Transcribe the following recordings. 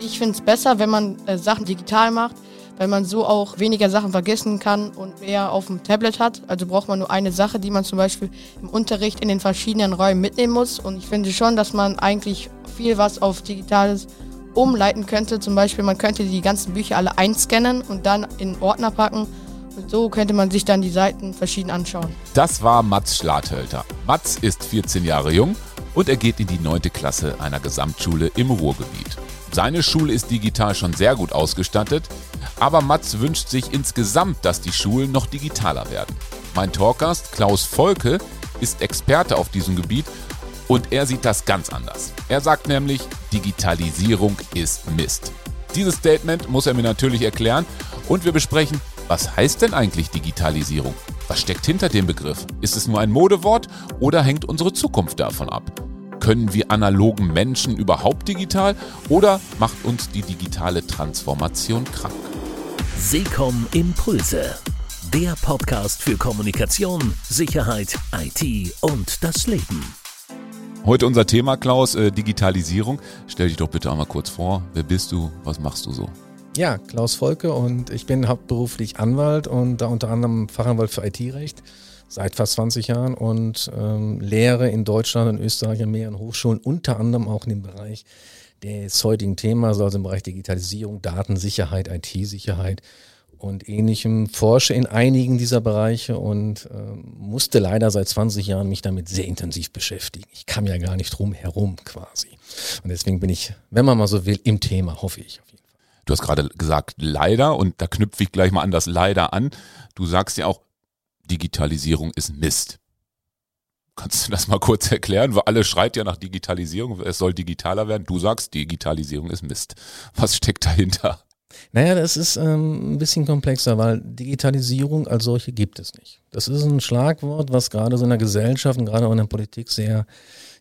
Ich finde es besser, wenn man äh, Sachen digital macht, weil man so auch weniger Sachen vergessen kann und mehr auf dem Tablet hat. Also braucht man nur eine Sache, die man zum Beispiel im Unterricht in den verschiedenen Räumen mitnehmen muss. Und ich finde schon, dass man eigentlich viel was auf Digitales umleiten könnte. Zum Beispiel, man könnte die ganzen Bücher alle einscannen und dann in Ordner packen. Und so könnte man sich dann die Seiten verschieden anschauen. Das war Mats Schlathölter. Mats ist 14 Jahre jung und er geht in die 9. Klasse einer Gesamtschule im Ruhrgebiet. Seine Schule ist digital schon sehr gut ausgestattet, aber Mats wünscht sich insgesamt, dass die Schulen noch digitaler werden. Mein Talkgast Klaus Volke ist Experte auf diesem Gebiet und er sieht das ganz anders. Er sagt nämlich, Digitalisierung ist Mist. Dieses Statement muss er mir natürlich erklären und wir besprechen, was heißt denn eigentlich Digitalisierung? Was steckt hinter dem Begriff? Ist es nur ein Modewort oder hängt unsere Zukunft davon ab? Können wir analogen Menschen überhaupt digital oder macht uns die digitale Transformation krank? Seekom Impulse. Der Podcast für Kommunikation, Sicherheit, IT und das Leben. Heute unser Thema, Klaus, äh, Digitalisierung. Stell dich doch bitte einmal kurz vor. Wer bist du? Was machst du so? Ja, Klaus Volke und ich bin hauptberuflich Anwalt und da unter anderem Fachanwalt für IT-Recht seit fast 20 Jahren und ähm, lehre in Deutschland und Österreich an mehreren Hochschulen, unter anderem auch in dem Bereich des heutigen Themas, also im Bereich Digitalisierung, Datensicherheit, IT-Sicherheit und ähnlichem. Forsche in einigen dieser Bereiche und äh, musste leider seit 20 Jahren mich damit sehr intensiv beschäftigen. Ich kam ja gar nicht drum herum quasi. Und deswegen bin ich, wenn man mal so will, im Thema, hoffe ich. Du hast gerade gesagt, leider, und da knüpfe ich gleich mal an das leider an. Du sagst ja auch, Digitalisierung ist Mist. Kannst du das mal kurz erklären? Weil alle schreit ja nach Digitalisierung, es soll digitaler werden. Du sagst, Digitalisierung ist Mist. Was steckt dahinter? Naja, das ist ähm, ein bisschen komplexer, weil Digitalisierung als solche gibt es nicht. Das ist ein Schlagwort, was gerade so in der Gesellschaft und gerade auch in der Politik sehr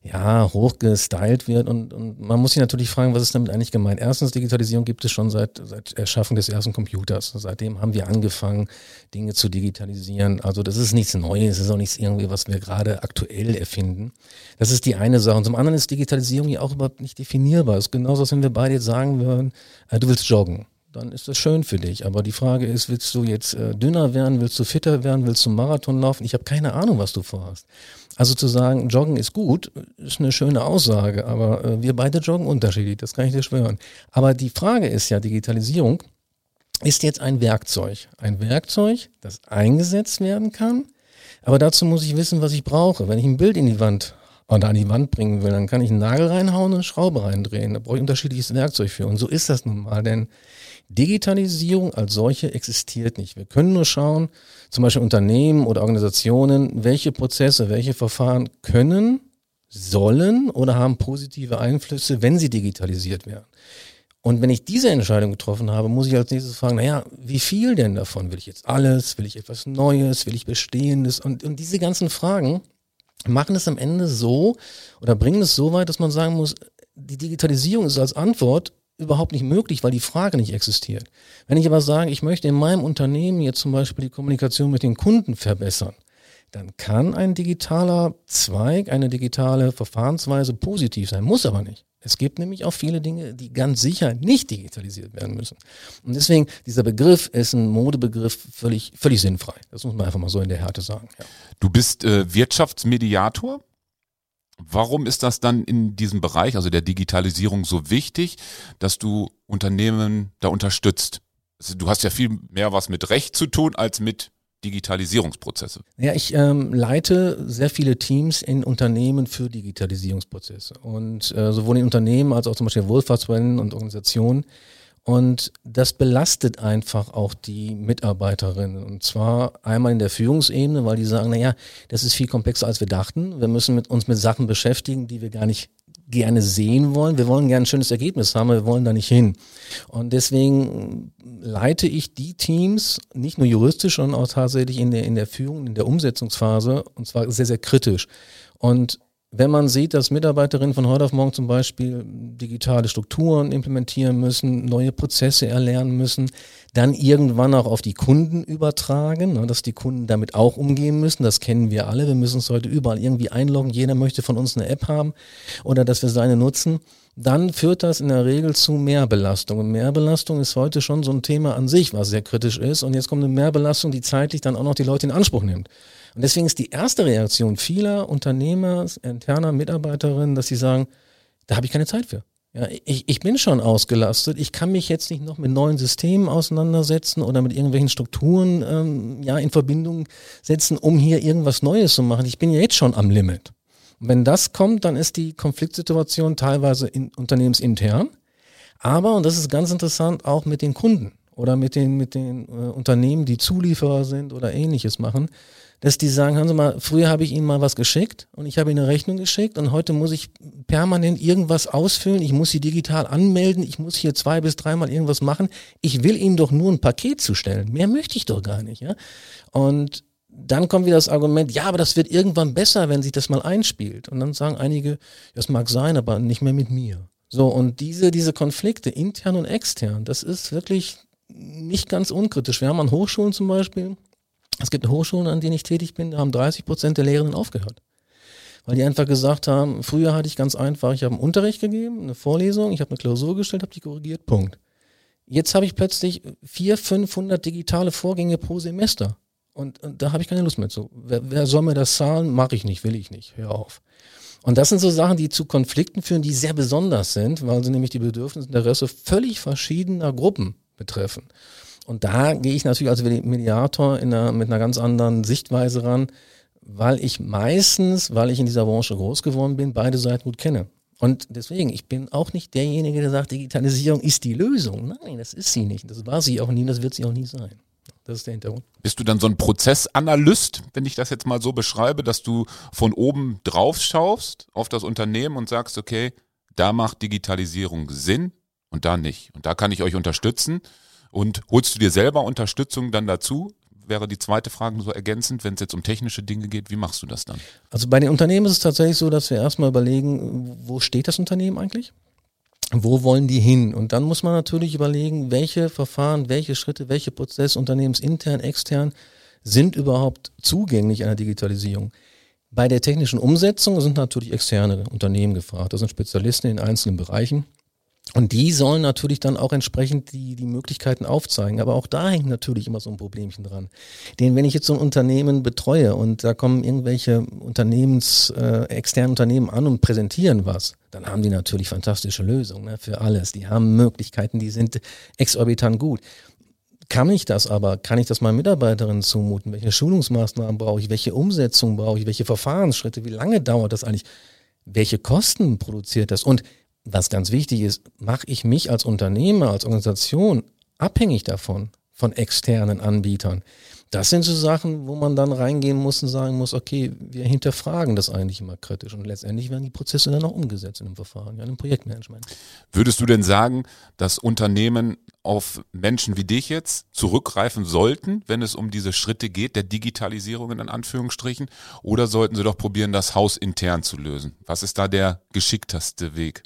ja, hochgestylt wird. Und, und man muss sich natürlich fragen, was ist damit eigentlich gemeint? Erstens, Digitalisierung gibt es schon seit, seit Erschaffung des ersten Computers. Seitdem haben wir angefangen, Dinge zu digitalisieren. Also das ist nichts Neues, das ist auch nichts irgendwie, was wir gerade aktuell erfinden. Das ist die eine Sache. Und zum anderen ist Digitalisierung ja auch überhaupt nicht definierbar. Es ist genauso, als wenn wir beide jetzt sagen würden, äh, du willst joggen dann ist das schön für dich. Aber die Frage ist, willst du jetzt äh, dünner werden, willst du fitter werden, willst du Marathon laufen? Ich habe keine Ahnung, was du vorhast. Also zu sagen, Joggen ist gut, ist eine schöne Aussage, aber äh, wir beide joggen unterschiedlich, das kann ich dir schwören. Aber die Frage ist ja, Digitalisierung ist jetzt ein Werkzeug. Ein Werkzeug, das eingesetzt werden kann. Aber dazu muss ich wissen, was ich brauche. Wenn ich ein Bild in die Wand oder an die Wand bringen will, dann kann ich einen Nagel reinhauen und eine Schraube reindrehen. Da brauche ich unterschiedliches Werkzeug für. Und so ist das nun mal, denn Digitalisierung als solche existiert nicht. Wir können nur schauen, zum Beispiel Unternehmen oder Organisationen, welche Prozesse, welche Verfahren können, sollen oder haben positive Einflüsse, wenn sie digitalisiert werden. Und wenn ich diese Entscheidung getroffen habe, muss ich als nächstes fragen, naja, wie viel denn davon? Will ich jetzt alles? Will ich etwas Neues? Will ich Bestehendes? Und, und diese ganzen Fragen machen es am Ende so oder bringen es so weit, dass man sagen muss, die Digitalisierung ist als Antwort überhaupt nicht möglich, weil die Frage nicht existiert. Wenn ich aber sage, ich möchte in meinem Unternehmen jetzt zum Beispiel die Kommunikation mit den Kunden verbessern, dann kann ein digitaler Zweig, eine digitale Verfahrensweise positiv sein, muss aber nicht. Es gibt nämlich auch viele Dinge, die ganz sicher nicht digitalisiert werden müssen. Und deswegen, dieser Begriff ist ein Modebegriff völlig, völlig sinnfrei. Das muss man einfach mal so in der Härte sagen. Ja. Du bist äh, Wirtschaftsmediator. Warum ist das dann in diesem Bereich, also der Digitalisierung, so wichtig, dass du Unternehmen da unterstützt? Du hast ja viel mehr was mit Recht zu tun als mit Digitalisierungsprozesse. Ja, ich ähm, leite sehr viele Teams in Unternehmen für Digitalisierungsprozesse und äh, sowohl in Unternehmen als auch zum Beispiel Wohlfahrtsverbänden und Organisationen und das belastet einfach auch die Mitarbeiterinnen. Und zwar einmal in der Führungsebene, weil die sagen, naja, das ist viel komplexer, als wir dachten. Wir müssen mit uns mit Sachen beschäftigen, die wir gar nicht gerne sehen wollen. Wir wollen gerne ein schönes Ergebnis haben, aber wir wollen da nicht hin. Und deswegen leite ich die Teams, nicht nur juristisch, sondern auch tatsächlich in der, in der Führung, in der Umsetzungsphase, und zwar sehr, sehr kritisch. Und Wenn man sieht, dass Mitarbeiterinnen von heute auf morgen zum Beispiel digitale Strukturen implementieren müssen, neue Prozesse erlernen müssen, dann irgendwann auch auf die Kunden übertragen, ne, dass die Kunden damit auch umgehen müssen. Das kennen wir alle. Wir müssen uns heute überall irgendwie einloggen. Jeder möchte von uns eine App haben oder dass wir seine nutzen. Dann führt das in der Regel zu Mehrbelastung. Und Mehrbelastung ist heute schon so ein Thema an sich, was sehr kritisch ist. Und jetzt kommt eine Mehrbelastung, die zeitlich dann auch noch die Leute in Anspruch nimmt. Und deswegen ist die erste Reaktion vieler Unternehmer, interner Mitarbeiterinnen, dass sie sagen, da habe ich keine Zeit für. Ja, ich, ich bin schon ausgelastet. Ich kann mich jetzt nicht noch mit neuen Systemen auseinandersetzen oder mit irgendwelchen Strukturen ähm, ja, in Verbindung setzen, um hier irgendwas Neues zu machen. Ich bin ja jetzt schon am Limit. Und wenn das kommt, dann ist die Konfliktsituation teilweise in, unternehmensintern. Aber, und das ist ganz interessant, auch mit den Kunden oder mit den, mit den äh, Unternehmen, die Zulieferer sind oder ähnliches machen dass die sagen, hören Sie mal, früher habe ich Ihnen mal was geschickt und ich habe Ihnen eine Rechnung geschickt und heute muss ich permanent irgendwas ausfüllen, ich muss Sie digital anmelden, ich muss hier zwei bis dreimal irgendwas machen. Ich will Ihnen doch nur ein Paket zustellen. Mehr möchte ich doch gar nicht, ja. Und dann kommt wieder das Argument, ja, aber das wird irgendwann besser, wenn sich das mal einspielt. Und dann sagen einige, das mag sein, aber nicht mehr mit mir. So, und diese, diese Konflikte, intern und extern, das ist wirklich nicht ganz unkritisch. Wir haben an Hochschulen zum Beispiel es gibt Hochschulen, an denen ich tätig bin, da haben 30 Prozent der Lehrenden aufgehört. Weil die einfach gesagt haben, früher hatte ich ganz einfach, ich habe einen Unterricht gegeben, eine Vorlesung, ich habe eine Klausur gestellt, habe die korrigiert, Punkt. Jetzt habe ich plötzlich 400, 500 digitale Vorgänge pro Semester. Und, und da habe ich keine Lust mehr zu. Wer, wer soll mir das zahlen? Mache ich nicht, will ich nicht. Hör auf. Und das sind so Sachen, die zu Konflikten führen, die sehr besonders sind, weil sie nämlich die Bedürfnisse und Interesse völlig verschiedener Gruppen betreffen. Und da gehe ich natürlich als Mediator in einer, mit einer ganz anderen Sichtweise ran, weil ich meistens, weil ich in dieser Branche groß geworden bin, beide Seiten gut kenne. Und deswegen, ich bin auch nicht derjenige, der sagt, Digitalisierung ist die Lösung. Nein, das ist sie nicht. Das war sie auch nie, das wird sie auch nie sein. Das ist der Hintergrund. Bist du dann so ein Prozessanalyst, wenn ich das jetzt mal so beschreibe, dass du von oben drauf schaust auf das Unternehmen und sagst, okay, da macht Digitalisierung Sinn und da nicht. Und da kann ich euch unterstützen. Und holst du dir selber Unterstützung dann dazu? Wäre die zweite Frage so ergänzend, wenn es jetzt um technische Dinge geht, wie machst du das dann? Also bei den Unternehmen ist es tatsächlich so, dass wir erstmal überlegen, wo steht das Unternehmen eigentlich? Wo wollen die hin? Und dann muss man natürlich überlegen, welche Verfahren, welche Schritte, welche Prozesse unternehmensintern, extern sind überhaupt zugänglich einer Digitalisierung. Bei der technischen Umsetzung sind natürlich externe Unternehmen gefragt. Das sind Spezialisten in einzelnen Bereichen. Und die sollen natürlich dann auch entsprechend die, die Möglichkeiten aufzeigen. Aber auch da hängt natürlich immer so ein Problemchen dran. Denn wenn ich jetzt so ein Unternehmen betreue und da kommen irgendwelche Unternehmens, äh, externen Unternehmen an und präsentieren was, dann haben die natürlich fantastische Lösungen ne, für alles. Die haben Möglichkeiten, die sind exorbitant gut. Kann ich das aber? Kann ich das meinen Mitarbeiterinnen zumuten? Welche Schulungsmaßnahmen brauche ich? Welche Umsetzung brauche ich? Welche Verfahrensschritte? Wie lange dauert das eigentlich? Welche Kosten produziert das? Und was ganz wichtig ist, mache ich mich als Unternehmer, als Organisation abhängig davon, von externen Anbietern. Das sind so Sachen, wo man dann reingehen muss und sagen muss, okay, wir hinterfragen das eigentlich immer kritisch und letztendlich werden die Prozesse dann auch umgesetzt in einem Verfahren, ja, in einem Projektmanagement. Würdest du denn sagen, dass Unternehmen auf Menschen wie dich jetzt zurückgreifen sollten, wenn es um diese Schritte geht, der Digitalisierung in Anführungsstrichen, oder sollten sie doch probieren, das Haus intern zu lösen? Was ist da der geschickteste Weg?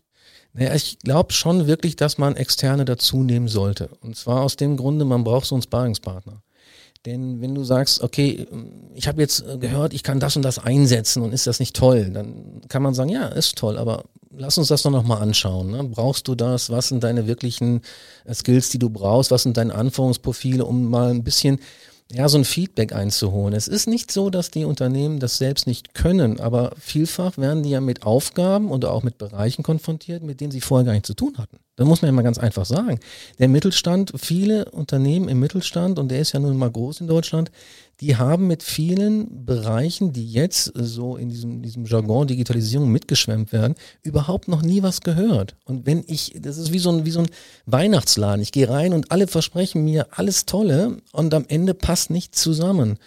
Naja, ich glaube schon wirklich, dass man Externe dazu nehmen sollte. Und zwar aus dem Grunde, man braucht so einen Sparingspartner. Denn wenn du sagst, okay, ich habe jetzt gehört, ich kann das und das einsetzen und ist das nicht toll, dann kann man sagen, ja, ist toll, aber lass uns das doch nochmal anschauen. Ne? Brauchst du das? Was sind deine wirklichen Skills, die du brauchst? Was sind deine Anforderungsprofile, um mal ein bisschen ja, so ein Feedback einzuholen. Es ist nicht so, dass die Unternehmen das selbst nicht können, aber vielfach werden die ja mit Aufgaben oder auch mit Bereichen konfrontiert, mit denen sie vorher gar nichts zu tun hatten. Das muss man ja mal ganz einfach sagen. Der Mittelstand, viele Unternehmen im Mittelstand, und der ist ja nun mal groß in Deutschland, die haben mit vielen Bereichen, die jetzt so in diesem, diesem Jargon Digitalisierung mitgeschwemmt werden, überhaupt noch nie was gehört. Und wenn ich, das ist wie so ein, wie so ein Weihnachtsladen. Ich gehe rein und alle versprechen mir alles Tolle und am Ende passt nichts zusammen.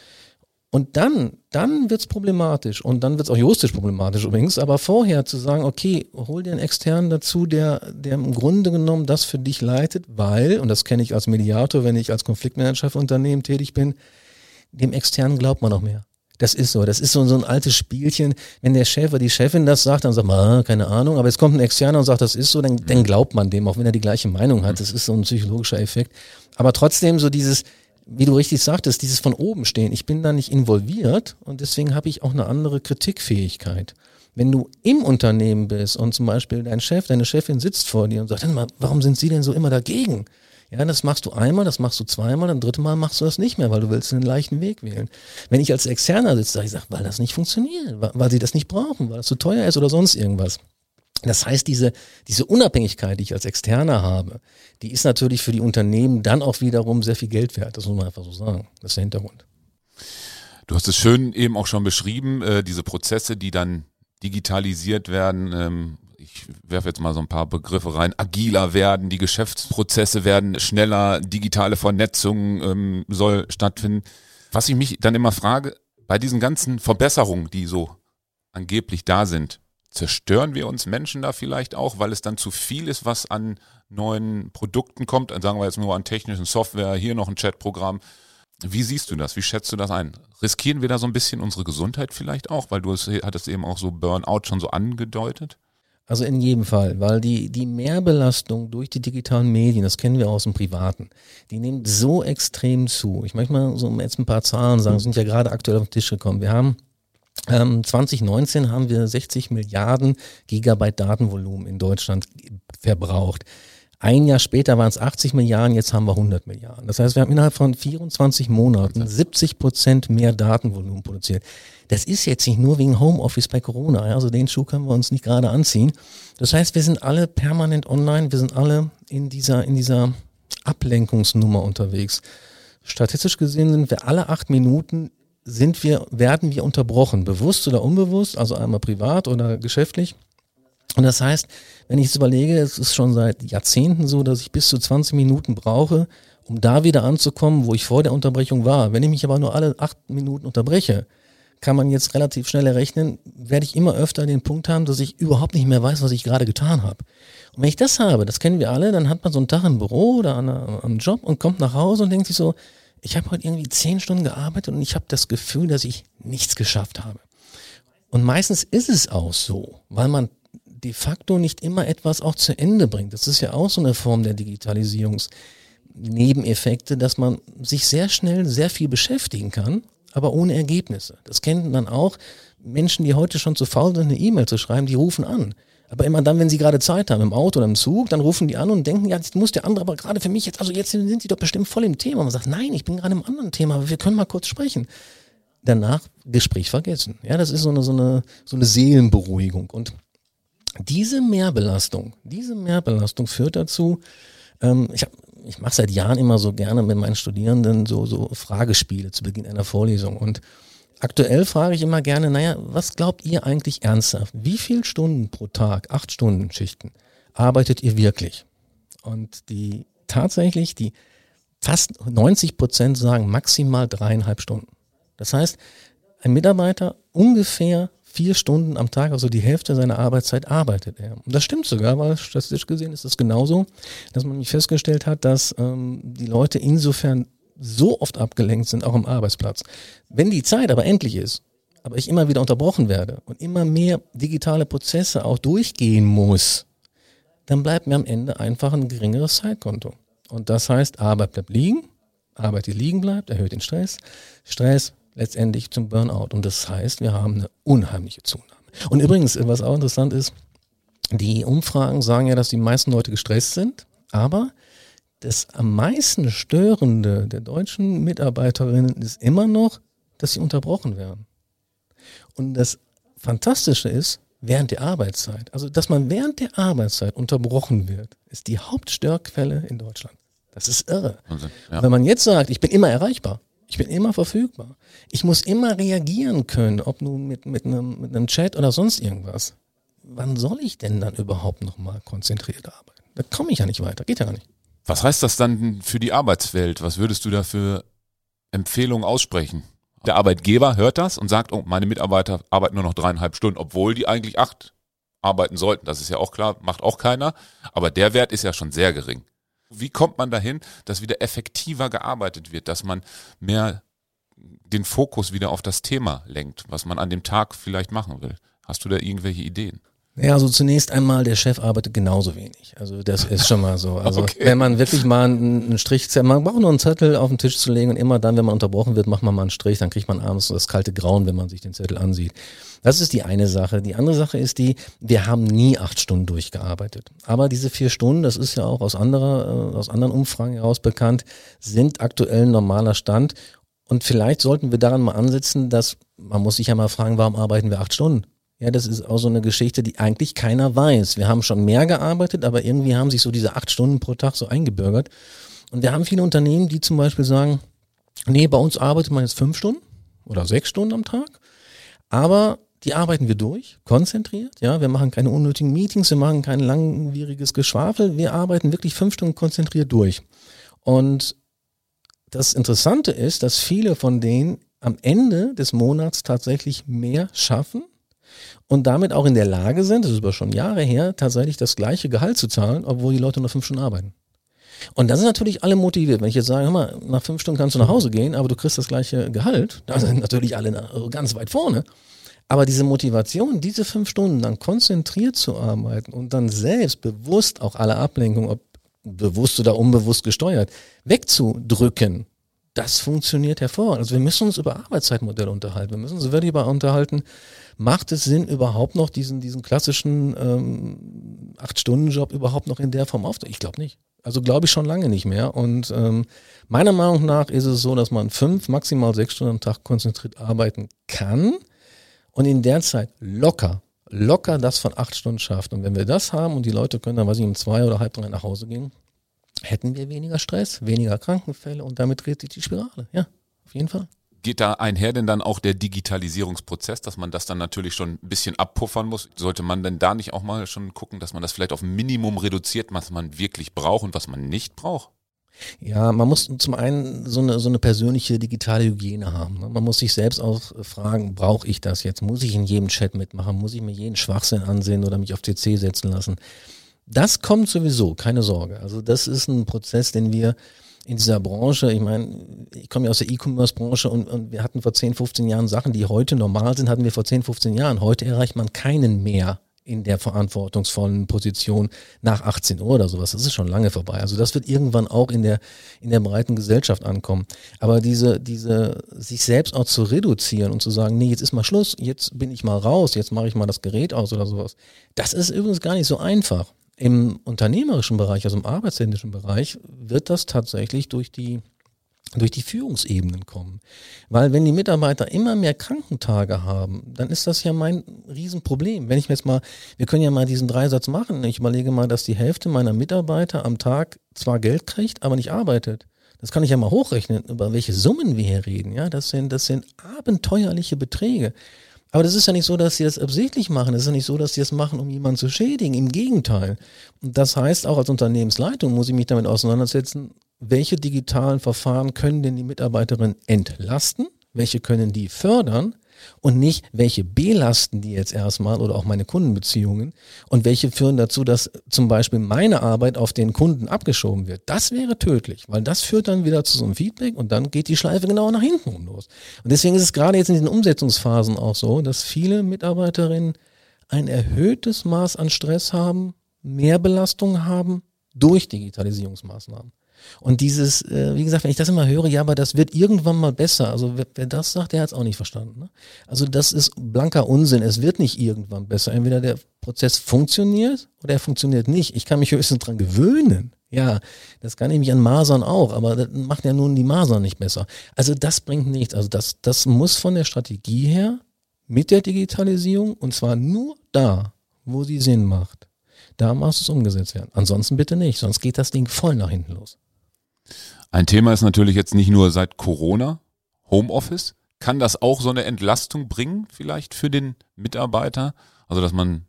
Und dann, dann wird's problematisch und dann wird's auch juristisch problematisch übrigens, aber vorher zu sagen, okay, hol dir einen externen dazu, der, der im Grunde genommen das für dich leitet, weil, und das kenne ich als Mediator, wenn ich als Konfliktmanager für Unternehmen tätig bin, dem externen glaubt man noch mehr. Das ist so. Das ist so, so ein altes Spielchen. Wenn der Chef oder die Chefin das sagt, dann sagt man, ah, keine Ahnung. Aber jetzt kommt ein Externer und sagt, das ist so, dann, dann glaubt man dem, auch wenn er die gleiche Meinung hat. Das ist so ein psychologischer Effekt. Aber trotzdem so dieses, wie du richtig sagtest, dieses von oben stehen. Ich bin da nicht involviert und deswegen habe ich auch eine andere Kritikfähigkeit. Wenn du im Unternehmen bist und zum Beispiel dein Chef, deine Chefin sitzt vor dir und sagt, warum sind sie denn so immer dagegen? Ja, das machst du einmal, das machst du zweimal, dann dritte Mal machst du das nicht mehr, weil du willst einen leichten Weg wählen. Wenn ich als Externer sitze, sage ich, sag, weil das nicht funktioniert, weil sie das nicht brauchen, weil das zu teuer ist oder sonst irgendwas. Das heißt, diese, diese Unabhängigkeit, die ich als Externer habe, die ist natürlich für die Unternehmen dann auch wiederum sehr viel Geld wert. Das muss man einfach so sagen. Das ist der Hintergrund. Du hast es schön eben auch schon beschrieben, äh, diese Prozesse, die dann digitalisiert werden. Ähm, ich werfe jetzt mal so ein paar Begriffe rein. Agiler werden, die Geschäftsprozesse werden schneller, digitale Vernetzung ähm, soll stattfinden. Was ich mich dann immer frage, bei diesen ganzen Verbesserungen, die so angeblich da sind, zerstören wir uns Menschen da vielleicht auch, weil es dann zu viel ist, was an neuen Produkten kommt? Sagen wir jetzt nur an technischen Software, hier noch ein Chatprogramm. Wie siehst du das? Wie schätzt du das ein? Riskieren wir da so ein bisschen unsere Gesundheit vielleicht auch? Weil du es hattest eben auch so Burnout schon so angedeutet. Also in jedem Fall, weil die, die Mehrbelastung durch die digitalen Medien, das kennen wir aus dem Privaten, die nimmt so extrem zu. Ich möchte mal so jetzt ein paar Zahlen sagen, sind ja gerade aktuell auf den Tisch gekommen. Wir haben ähm, 2019 haben wir 60 Milliarden Gigabyte Datenvolumen in Deutschland verbraucht. Ein Jahr später waren es 80 Milliarden, jetzt haben wir 100 Milliarden. Das heißt, wir haben innerhalb von 24 Monaten 70 Prozent mehr Datenvolumen produziert. Das ist jetzt nicht nur wegen Homeoffice bei Corona. Also den Schuh können wir uns nicht gerade anziehen. Das heißt, wir sind alle permanent online. Wir sind alle in dieser, in dieser Ablenkungsnummer unterwegs. Statistisch gesehen sind wir alle acht Minuten sind wir, werden wir unterbrochen, bewusst oder unbewusst, also einmal privat oder geschäftlich. Und das heißt, wenn ich es überlege, es ist schon seit Jahrzehnten so, dass ich bis zu 20 Minuten brauche, um da wieder anzukommen, wo ich vor der Unterbrechung war. Wenn ich mich aber nur alle acht Minuten unterbreche, kann man jetzt relativ schnell errechnen, werde ich immer öfter den Punkt haben, dass ich überhaupt nicht mehr weiß, was ich gerade getan habe. Und wenn ich das habe, das kennen wir alle, dann hat man so einen Tag im Büro oder an einem Job und kommt nach Hause und denkt sich so, ich habe heute irgendwie zehn Stunden gearbeitet und ich habe das Gefühl, dass ich nichts geschafft habe. Und meistens ist es auch so, weil man de facto nicht immer etwas auch zu Ende bringt. Das ist ja auch so eine Form der Digitalisierungsnebeneffekte, dass man sich sehr schnell sehr viel beschäftigen kann, aber ohne Ergebnisse. Das kennen dann auch Menschen, die heute schon zu faul sind, eine E-Mail zu schreiben, die rufen an. Aber immer dann, wenn sie gerade Zeit haben, im Auto oder im Zug, dann rufen die an und denken, ja, jetzt muss der andere aber gerade für mich jetzt, also jetzt sind sie doch bestimmt voll im Thema. Man sagt, nein, ich bin gerade im anderen Thema, aber wir können mal kurz sprechen. Danach Gespräch vergessen. Ja, das ist so eine, so eine, so eine Seelenberuhigung. Und diese Mehrbelastung, diese Mehrbelastung führt dazu, ähm, ich, hab, ich mache seit Jahren immer so gerne mit meinen Studierenden so, so Fragespiele zu Beginn einer Vorlesung. Und Aktuell frage ich immer gerne, naja, was glaubt ihr eigentlich ernsthaft? Wie viele Stunden pro Tag, acht Stunden Schichten, arbeitet ihr wirklich? Und die tatsächlich, die fast 90 Prozent sagen maximal dreieinhalb Stunden. Das heißt, ein Mitarbeiter ungefähr vier Stunden am Tag, also die Hälfte seiner Arbeitszeit arbeitet er. Und das stimmt sogar, weil statistisch gesehen ist es genauso, dass man festgestellt hat, dass ähm, die Leute insofern so oft abgelenkt sind, auch am Arbeitsplatz. Wenn die Zeit aber endlich ist, aber ich immer wieder unterbrochen werde und immer mehr digitale Prozesse auch durchgehen muss, dann bleibt mir am Ende einfach ein geringeres Zeitkonto. Und das heißt, Arbeit bleibt liegen, Arbeit, die liegen bleibt, erhöht den Stress, Stress letztendlich zum Burnout. Und das heißt, wir haben eine unheimliche Zunahme. Und übrigens, was auch interessant ist, die Umfragen sagen ja, dass die meisten Leute gestresst sind, aber das am meisten Störende der deutschen Mitarbeiterinnen ist immer noch, dass sie unterbrochen werden. Und das Fantastische ist, während der Arbeitszeit, also dass man während der Arbeitszeit unterbrochen wird, ist die Hauptstörquelle in Deutschland. Das ist irre. Also, ja. Wenn man jetzt sagt, ich bin immer erreichbar, ich bin immer verfügbar, ich muss immer reagieren können, ob nun mit, mit, einem, mit einem Chat oder sonst irgendwas, wann soll ich denn dann überhaupt nochmal konzentriert arbeiten? Da komme ich ja nicht weiter, geht ja gar nicht. Was heißt das dann für die Arbeitswelt? Was würdest du da für Empfehlungen aussprechen? Der Arbeitgeber hört das und sagt, oh, meine Mitarbeiter arbeiten nur noch dreieinhalb Stunden, obwohl die eigentlich acht arbeiten sollten. Das ist ja auch klar, macht auch keiner. Aber der Wert ist ja schon sehr gering. Wie kommt man dahin, dass wieder effektiver gearbeitet wird, dass man mehr den Fokus wieder auf das Thema lenkt, was man an dem Tag vielleicht machen will. Hast du da irgendwelche Ideen? Ja, also zunächst einmal, der Chef arbeitet genauso wenig. Also das ist schon mal so. Also okay. wenn man wirklich mal einen Strich, man braucht nur einen Zettel auf den Tisch zu legen und immer dann, wenn man unterbrochen wird, macht man mal einen Strich, dann kriegt man abends das kalte Grauen, wenn man sich den Zettel ansieht. Das ist die eine Sache. Die andere Sache ist die, wir haben nie acht Stunden durchgearbeitet. Aber diese vier Stunden, das ist ja auch aus anderer, äh, aus anderen Umfragen heraus bekannt, sind aktuell normaler Stand. Und vielleicht sollten wir daran mal ansetzen, dass man muss sich ja mal fragen, warum arbeiten wir acht Stunden? Ja, das ist auch so eine Geschichte, die eigentlich keiner weiß. Wir haben schon mehr gearbeitet, aber irgendwie haben sich so diese acht Stunden pro Tag so eingebürgert. Und wir haben viele Unternehmen, die zum Beispiel sagen, nee, bei uns arbeitet man jetzt fünf Stunden oder sechs Stunden am Tag, aber die arbeiten wir durch, konzentriert, ja, wir machen keine unnötigen Meetings, wir machen kein langwieriges Geschwafel, wir arbeiten wirklich fünf Stunden konzentriert durch. Und das Interessante ist, dass viele von denen am Ende des Monats tatsächlich mehr schaffen und damit auch in der Lage sind, das ist aber schon Jahre her, tatsächlich das gleiche Gehalt zu zahlen, obwohl die Leute nur fünf Stunden arbeiten. Und da sind natürlich alle motiviert. Wenn ich jetzt sage, hör mal, nach fünf Stunden kannst du nach Hause gehen, aber du kriegst das gleiche Gehalt, da sind natürlich alle ganz weit vorne. Aber diese Motivation, diese fünf Stunden dann konzentriert zu arbeiten und dann selbst bewusst auch alle Ablenkungen, ob bewusst oder unbewusst gesteuert, wegzudrücken, das funktioniert hervor. Also wir müssen uns über Arbeitszeitmodelle unterhalten. Wir müssen uns wirklich über unterhalten, macht es Sinn, überhaupt noch diesen, diesen klassischen ähm, Acht-Stunden-Job überhaupt noch in der Form aufzunehmen? Ich glaube nicht. Also glaube ich schon lange nicht mehr. Und ähm, meiner Meinung nach ist es so, dass man fünf, maximal sechs Stunden am Tag konzentriert arbeiten kann und in der Zeit locker, locker das von acht Stunden schafft. Und wenn wir das haben und die Leute können dann, weiß ich, um zwei oder halb drei nach Hause gehen, hätten wir weniger Stress, weniger Krankenfälle und damit dreht sich die Spirale. Ja, auf jeden Fall. Geht da einher denn dann auch der Digitalisierungsprozess, dass man das dann natürlich schon ein bisschen abpuffern muss? Sollte man denn da nicht auch mal schon gucken, dass man das vielleicht auf Minimum reduziert, was man wirklich braucht und was man nicht braucht? Ja, man muss zum einen so eine, so eine persönliche digitale Hygiene haben. Ne? Man muss sich selbst auch fragen, brauche ich das jetzt? Muss ich in jedem Chat mitmachen? Muss ich mir jeden Schwachsinn ansehen oder mich auf CC setzen lassen? Das kommt sowieso, keine Sorge. Also das ist ein Prozess, den wir in dieser Branche, ich meine, ich komme ja aus der E-Commerce-Branche und, und wir hatten vor 10, 15 Jahren Sachen, die heute normal sind, hatten wir vor 10, 15 Jahren. Heute erreicht man keinen mehr in der verantwortungsvollen Position nach 18 Uhr oder sowas. Das ist schon lange vorbei. Also das wird irgendwann auch in der, in der breiten Gesellschaft ankommen. Aber diese, diese, sich selbst auch zu reduzieren und zu sagen, nee, jetzt ist mal Schluss, jetzt bin ich mal raus, jetzt mache ich mal das Gerät aus oder sowas. Das ist übrigens gar nicht so einfach. Im unternehmerischen Bereich, also im arbeitshändischen Bereich, wird das tatsächlich durch die durch die Führungsebenen kommen. Weil wenn die Mitarbeiter immer mehr Krankentage haben, dann ist das ja mein Riesenproblem. Wenn ich mir jetzt mal, wir können ja mal diesen Dreisatz machen. Ich überlege mal, dass die Hälfte meiner Mitarbeiter am Tag zwar Geld kriegt, aber nicht arbeitet. Das kann ich ja mal hochrechnen, über welche Summen wir hier reden. Ja, das sind, das sind abenteuerliche Beträge. Aber das ist ja nicht so, dass sie das absichtlich machen. Es ist ja nicht so, dass sie das machen, um jemanden zu schädigen. Im Gegenteil. Und das heißt, auch als Unternehmensleitung muss ich mich damit auseinandersetzen, welche digitalen Verfahren können denn die Mitarbeiterinnen entlasten? Welche können die fördern? Und nicht, welche belasten die jetzt erstmal oder auch meine Kundenbeziehungen und welche führen dazu, dass zum Beispiel meine Arbeit auf den Kunden abgeschoben wird. Das wäre tödlich, weil das führt dann wieder zu so einem Feedback und dann geht die Schleife genau nach hinten los. Und deswegen ist es gerade jetzt in diesen Umsetzungsphasen auch so, dass viele Mitarbeiterinnen ein erhöhtes Maß an Stress haben, mehr Belastung haben durch Digitalisierungsmaßnahmen. Und dieses, äh, wie gesagt, wenn ich das immer höre, ja, aber das wird irgendwann mal besser. Also wer, wer das sagt, der hat es auch nicht verstanden. Ne? Also das ist blanker Unsinn. Es wird nicht irgendwann besser. Entweder der Prozess funktioniert oder er funktioniert nicht. Ich kann mich höchstens dran gewöhnen. Ja, das kann ich mich an Masern auch, aber das macht ja nun die Masern nicht besser. Also das bringt nichts. Also das, das muss von der Strategie her mit der Digitalisierung und zwar nur da, wo sie Sinn macht. Da muss es umgesetzt werden. Ansonsten bitte nicht, sonst geht das Ding voll nach hinten los. Ein Thema ist natürlich jetzt nicht nur seit Corona, Homeoffice. Kann das auch so eine Entlastung bringen, vielleicht für den Mitarbeiter? Also, dass man,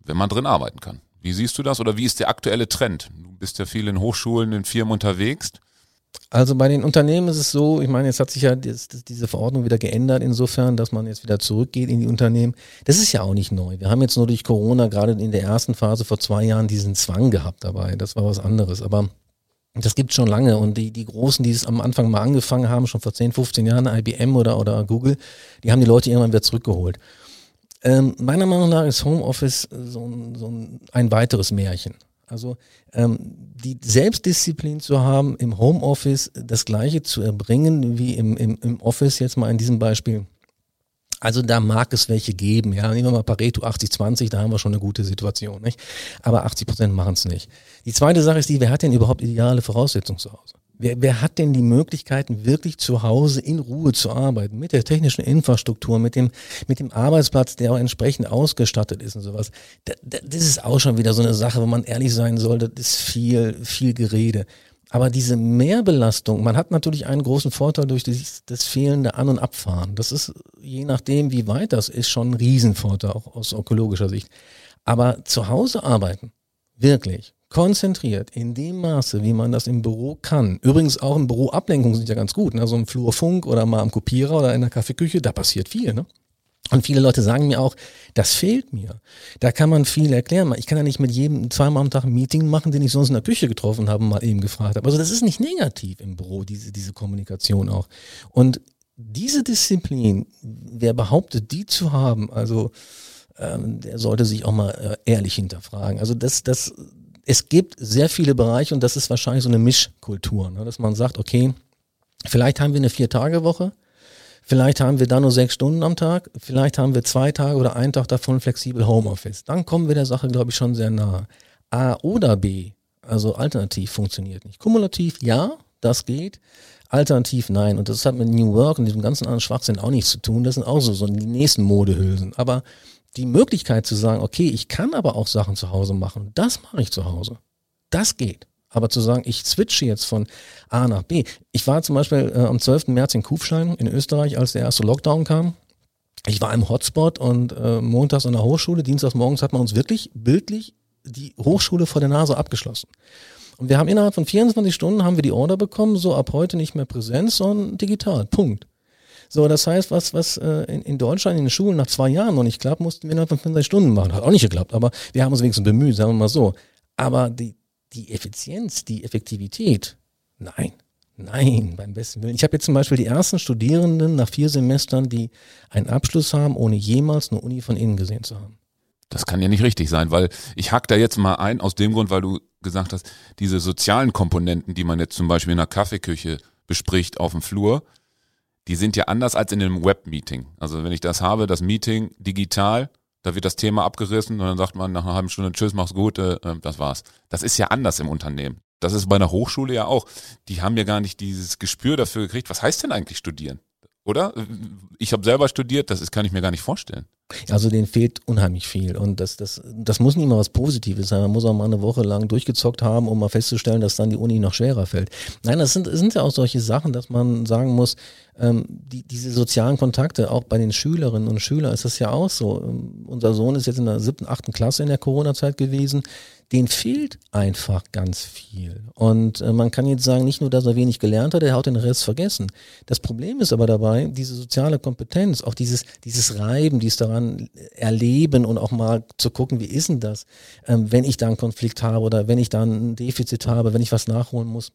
wenn man drin arbeiten kann. Wie siehst du das oder wie ist der aktuelle Trend? Du bist ja viel in Hochschulen, in Firmen unterwegs. Also bei den Unternehmen ist es so, ich meine, jetzt hat sich ja diese Verordnung wieder geändert, insofern, dass man jetzt wieder zurückgeht in die Unternehmen. Das ist ja auch nicht neu. Wir haben jetzt nur durch Corona gerade in der ersten Phase vor zwei Jahren diesen Zwang gehabt dabei. Das war was anderes. Aber Das gibt schon lange und die, die Großen, die es am Anfang mal angefangen haben, schon vor 10, 15 Jahren, IBM oder, oder Google, die haben die Leute irgendwann wieder zurückgeholt. Ähm, meiner Meinung nach ist Homeoffice so ein, so ein, ein weiteres Märchen. Also ähm, die Selbstdisziplin zu haben, im Homeoffice das Gleiche zu erbringen wie im, im, im Office, jetzt mal in diesem Beispiel. Also da mag es welche geben, ja. Nehmen wir mal Pareto 80-20, da haben wir schon eine gute Situation, nicht? Aber 80 Prozent machen es nicht. Die zweite Sache ist die, wer hat denn überhaupt ideale Voraussetzungen zu Hause? Wer, wer hat denn die Möglichkeiten, wirklich zu Hause in Ruhe zu arbeiten, mit der technischen Infrastruktur, mit dem, mit dem Arbeitsplatz, der auch entsprechend ausgestattet ist und sowas? Das, ist auch schon wieder so eine Sache, wo man ehrlich sein sollte, das ist viel, viel Gerede. Aber diese Mehrbelastung, man hat natürlich einen großen Vorteil durch das, das, fehlende An- und Abfahren. Das ist, je nachdem, wie weit das ist, schon ein Riesenvorteil, auch aus ökologischer Sicht. Aber zu Hause arbeiten, wirklich, konzentriert, in dem Maße, wie man das im Büro kann. Übrigens auch im Büro Ablenkungen sind ja ganz gut. Ne? So im Flurfunk oder mal am Kopierer oder in der Kaffeeküche, da passiert viel. Ne? Und viele Leute sagen mir auch, das fehlt mir. Da kann man viel erklären. Ich kann ja nicht mit jedem zweimal am Tag ein Meeting machen, den ich sonst in der Küche getroffen habe, mal eben gefragt habe. Also das ist nicht negativ im Büro, diese, diese Kommunikation auch. Und diese Disziplin, wer behauptet, die zu haben, also ähm, der sollte sich auch mal äh, ehrlich hinterfragen. Also das, das, es gibt sehr viele Bereiche und das ist wahrscheinlich so eine Mischkultur, ne? dass man sagt, okay, vielleicht haben wir eine Vier-Tage-Woche, Vielleicht haben wir da nur sechs Stunden am Tag, vielleicht haben wir zwei Tage oder einen Tag davon flexibel Homeoffice. Dann kommen wir der Sache, glaube ich, schon sehr nahe. A oder B, also alternativ funktioniert nicht. Kumulativ, ja, das geht. Alternativ nein. Und das hat mit New Work und diesem ganzen anderen Schwachsinn auch nichts zu tun. Das sind auch so, so die nächsten Modehülsen. Aber die Möglichkeit zu sagen, okay, ich kann aber auch Sachen zu Hause machen, das mache ich zu Hause. Das geht. Aber zu sagen, ich switche jetzt von A nach B. Ich war zum Beispiel äh, am 12. März in Kufstein in Österreich, als der erste Lockdown kam. Ich war im Hotspot und äh, montags an der Hochschule, dienstags morgens hat man uns wirklich bildlich die Hochschule vor der Nase abgeschlossen. Und wir haben innerhalb von 24 Stunden haben wir die Order bekommen, so ab heute nicht mehr Präsenz, sondern digital. Punkt. So, das heißt, was, was äh, in, in Deutschland in den Schulen nach zwei Jahren noch nicht klappt, mussten wir innerhalb von 24 Stunden machen. Hat auch nicht geklappt, aber wir haben uns wenigstens bemüht, sagen wir mal so. Aber die, die Effizienz, die Effektivität, nein. Nein, beim besten Willen. Ich habe jetzt zum Beispiel die ersten Studierenden nach vier Semestern, die einen Abschluss haben, ohne jemals eine Uni von innen gesehen zu haben. Das kann ja nicht richtig sein, weil ich hack da jetzt mal ein, aus dem Grund, weil du gesagt hast, diese sozialen Komponenten, die man jetzt zum Beispiel in einer Kaffeeküche bespricht auf dem Flur, die sind ja anders als in einem Webmeeting. Also wenn ich das habe, das Meeting digital, da wird das Thema abgerissen und dann sagt man nach einer halben Stunde Tschüss, mach's gut, äh, äh, das war's. Das ist ja anders im Unternehmen. Das ist bei einer Hochschule ja auch. Die haben ja gar nicht dieses Gespür dafür gekriegt, was heißt denn eigentlich studieren? Oder? Ich habe selber studiert, das kann ich mir gar nicht vorstellen. Also denen fehlt unheimlich viel und das, das, das muss nicht mal was Positives sein. Man muss auch mal eine Woche lang durchgezockt haben, um mal festzustellen, dass dann die Uni noch schwerer fällt. Nein, das sind, das sind ja auch solche Sachen, dass man sagen muss, ähm, die, diese sozialen Kontakte, auch bei den Schülerinnen und Schülern ist das ja auch so. Ähm, unser Sohn ist jetzt in der siebten, achten Klasse in der Corona-Zeit gewesen denen fehlt einfach ganz viel. Und äh, man kann jetzt sagen, nicht nur, dass er wenig gelernt hat, er hat den Rest vergessen. Das Problem ist aber dabei, diese soziale Kompetenz, auch dieses, dieses Reiben, dieses daran erleben und auch mal zu gucken, wie ist denn das, ähm, wenn ich da einen Konflikt habe oder wenn ich da ein Defizit habe, wenn ich was nachholen muss.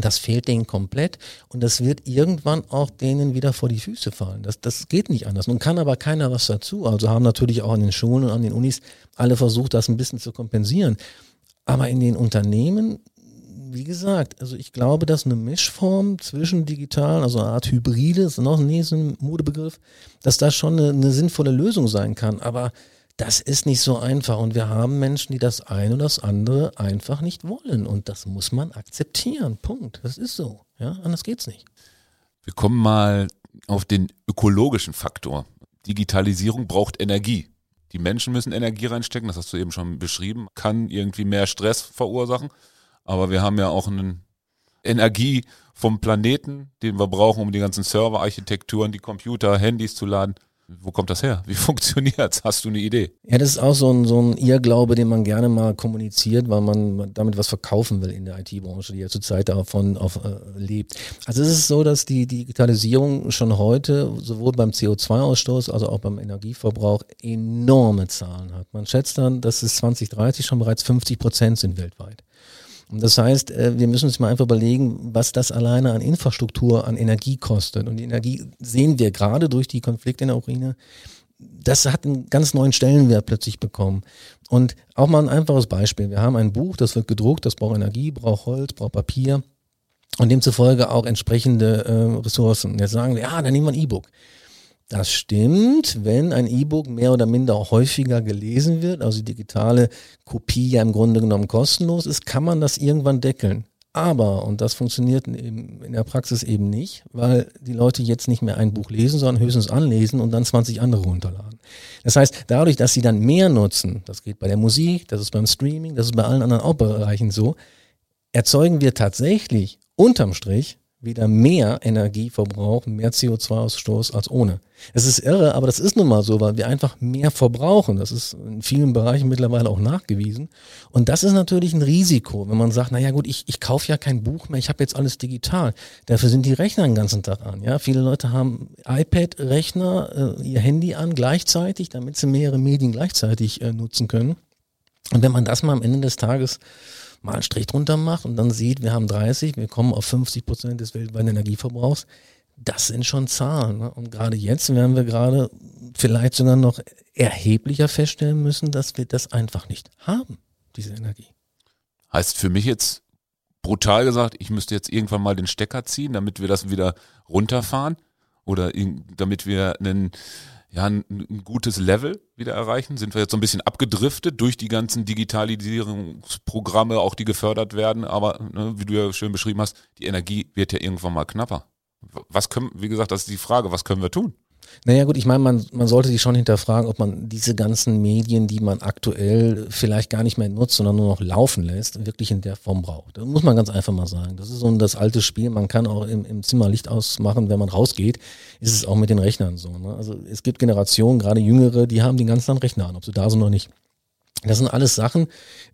Das fehlt denen komplett und das wird irgendwann auch denen wieder vor die Füße fallen. Das, das geht nicht anders. Nun kann aber keiner was dazu. Also haben natürlich auch an den Schulen und an den Unis alle versucht, das ein bisschen zu kompensieren. Aber in den Unternehmen, wie gesagt, also ich glaube, dass eine Mischform zwischen digital, also eine Art Hybride, ist noch ein Modebegriff, dass das schon eine, eine sinnvolle Lösung sein kann. Aber das ist nicht so einfach und wir haben Menschen, die das eine oder das andere einfach nicht wollen und das muss man akzeptieren. Punkt. Das ist so. Ja, anders geht's nicht. Wir kommen mal auf den ökologischen Faktor. Digitalisierung braucht Energie. Die Menschen müssen Energie reinstecken, das hast du eben schon beschrieben, kann irgendwie mehr Stress verursachen. Aber wir haben ja auch eine Energie vom Planeten, den wir brauchen, um die ganzen Serverarchitekturen, die Computer, Handys zu laden. Wo kommt das her? Wie funktioniert's? Hast du eine Idee? Ja, das ist auch so ein, so ein Irrglaube, den man gerne mal kommuniziert, weil man damit was verkaufen will in der IT-Branche, die ja zurzeit davon auf, äh, lebt. Also es ist so, dass die Digitalisierung schon heute sowohl beim CO2-Ausstoß, also auch beim Energieverbrauch enorme Zahlen hat. Man schätzt dann, dass es 2030 schon bereits 50 Prozent sind weltweit. Das heißt, äh, wir müssen uns mal einfach überlegen, was das alleine an Infrastruktur, an Energie kostet. Und die Energie sehen wir gerade durch die Konflikte in der Ukraine. Das hat einen ganz neuen Stellenwert plötzlich bekommen. Und auch mal ein einfaches Beispiel. Wir haben ein Buch, das wird gedruckt, das braucht Energie, braucht Holz, braucht Papier und demzufolge auch entsprechende äh, Ressourcen. Jetzt sagen wir, ja, dann nehmen wir ein E-Book. Das stimmt, wenn ein E-Book mehr oder minder häufiger gelesen wird, also die digitale Kopie ja im Grunde genommen kostenlos ist, kann man das irgendwann deckeln. Aber, und das funktioniert in der Praxis eben nicht, weil die Leute jetzt nicht mehr ein Buch lesen, sondern höchstens anlesen und dann 20 andere runterladen. Das heißt, dadurch, dass sie dann mehr nutzen, das geht bei der Musik, das ist beim Streaming, das ist bei allen anderen auch Bereichen so, erzeugen wir tatsächlich unterm Strich wieder mehr Energieverbrauch, mehr CO2-Ausstoß als ohne. Es ist irre, aber das ist nun mal so, weil wir einfach mehr verbrauchen. Das ist in vielen Bereichen mittlerweile auch nachgewiesen. Und das ist natürlich ein Risiko, wenn man sagt, naja gut, ich, ich kaufe ja kein Buch mehr, ich habe jetzt alles digital. Dafür sind die Rechner den ganzen Tag an. Ja, Viele Leute haben iPad-Rechner, äh, ihr Handy an gleichzeitig, damit sie mehrere Medien gleichzeitig äh, nutzen können. Und wenn man das mal am Ende des Tages mal einen Strich drunter macht und dann sieht, wir haben 30, wir kommen auf 50 Prozent des weltweiten Energieverbrauchs, das sind schon Zahlen. Ne? Und gerade jetzt werden wir gerade vielleicht sogar noch erheblicher feststellen müssen, dass wir das einfach nicht haben, diese Energie. Heißt für mich jetzt brutal gesagt, ich müsste jetzt irgendwann mal den Stecker ziehen, damit wir das wieder runterfahren oder damit wir einen ja, ein, ein, gutes Level wieder erreichen? Sind wir jetzt so ein bisschen abgedriftet durch die ganzen Digitalisierungsprogramme, auch die gefördert werden? Aber ne, wie du ja schön beschrieben hast, die Energie wird ja irgendwann mal knapper. Was können, wie gesagt, das ist die Frage, was können wir tun? Naja gut, ich meine, man, man sollte sich schon hinterfragen, ob man diese ganzen Medien, die man aktuell vielleicht gar nicht mehr nutzt, sondern nur noch laufen lässt, wirklich in der Form braucht. Das muss man ganz einfach mal sagen. Das ist so das alte Spiel, man kann auch im, im Zimmer Licht ausmachen, wenn man rausgeht, ist es auch mit den Rechnern so. Ne? Also es gibt Generationen, gerade Jüngere, die haben den ganzen Tag Rechner an, ob sie da sind oder nicht. Das sind alles Sachen,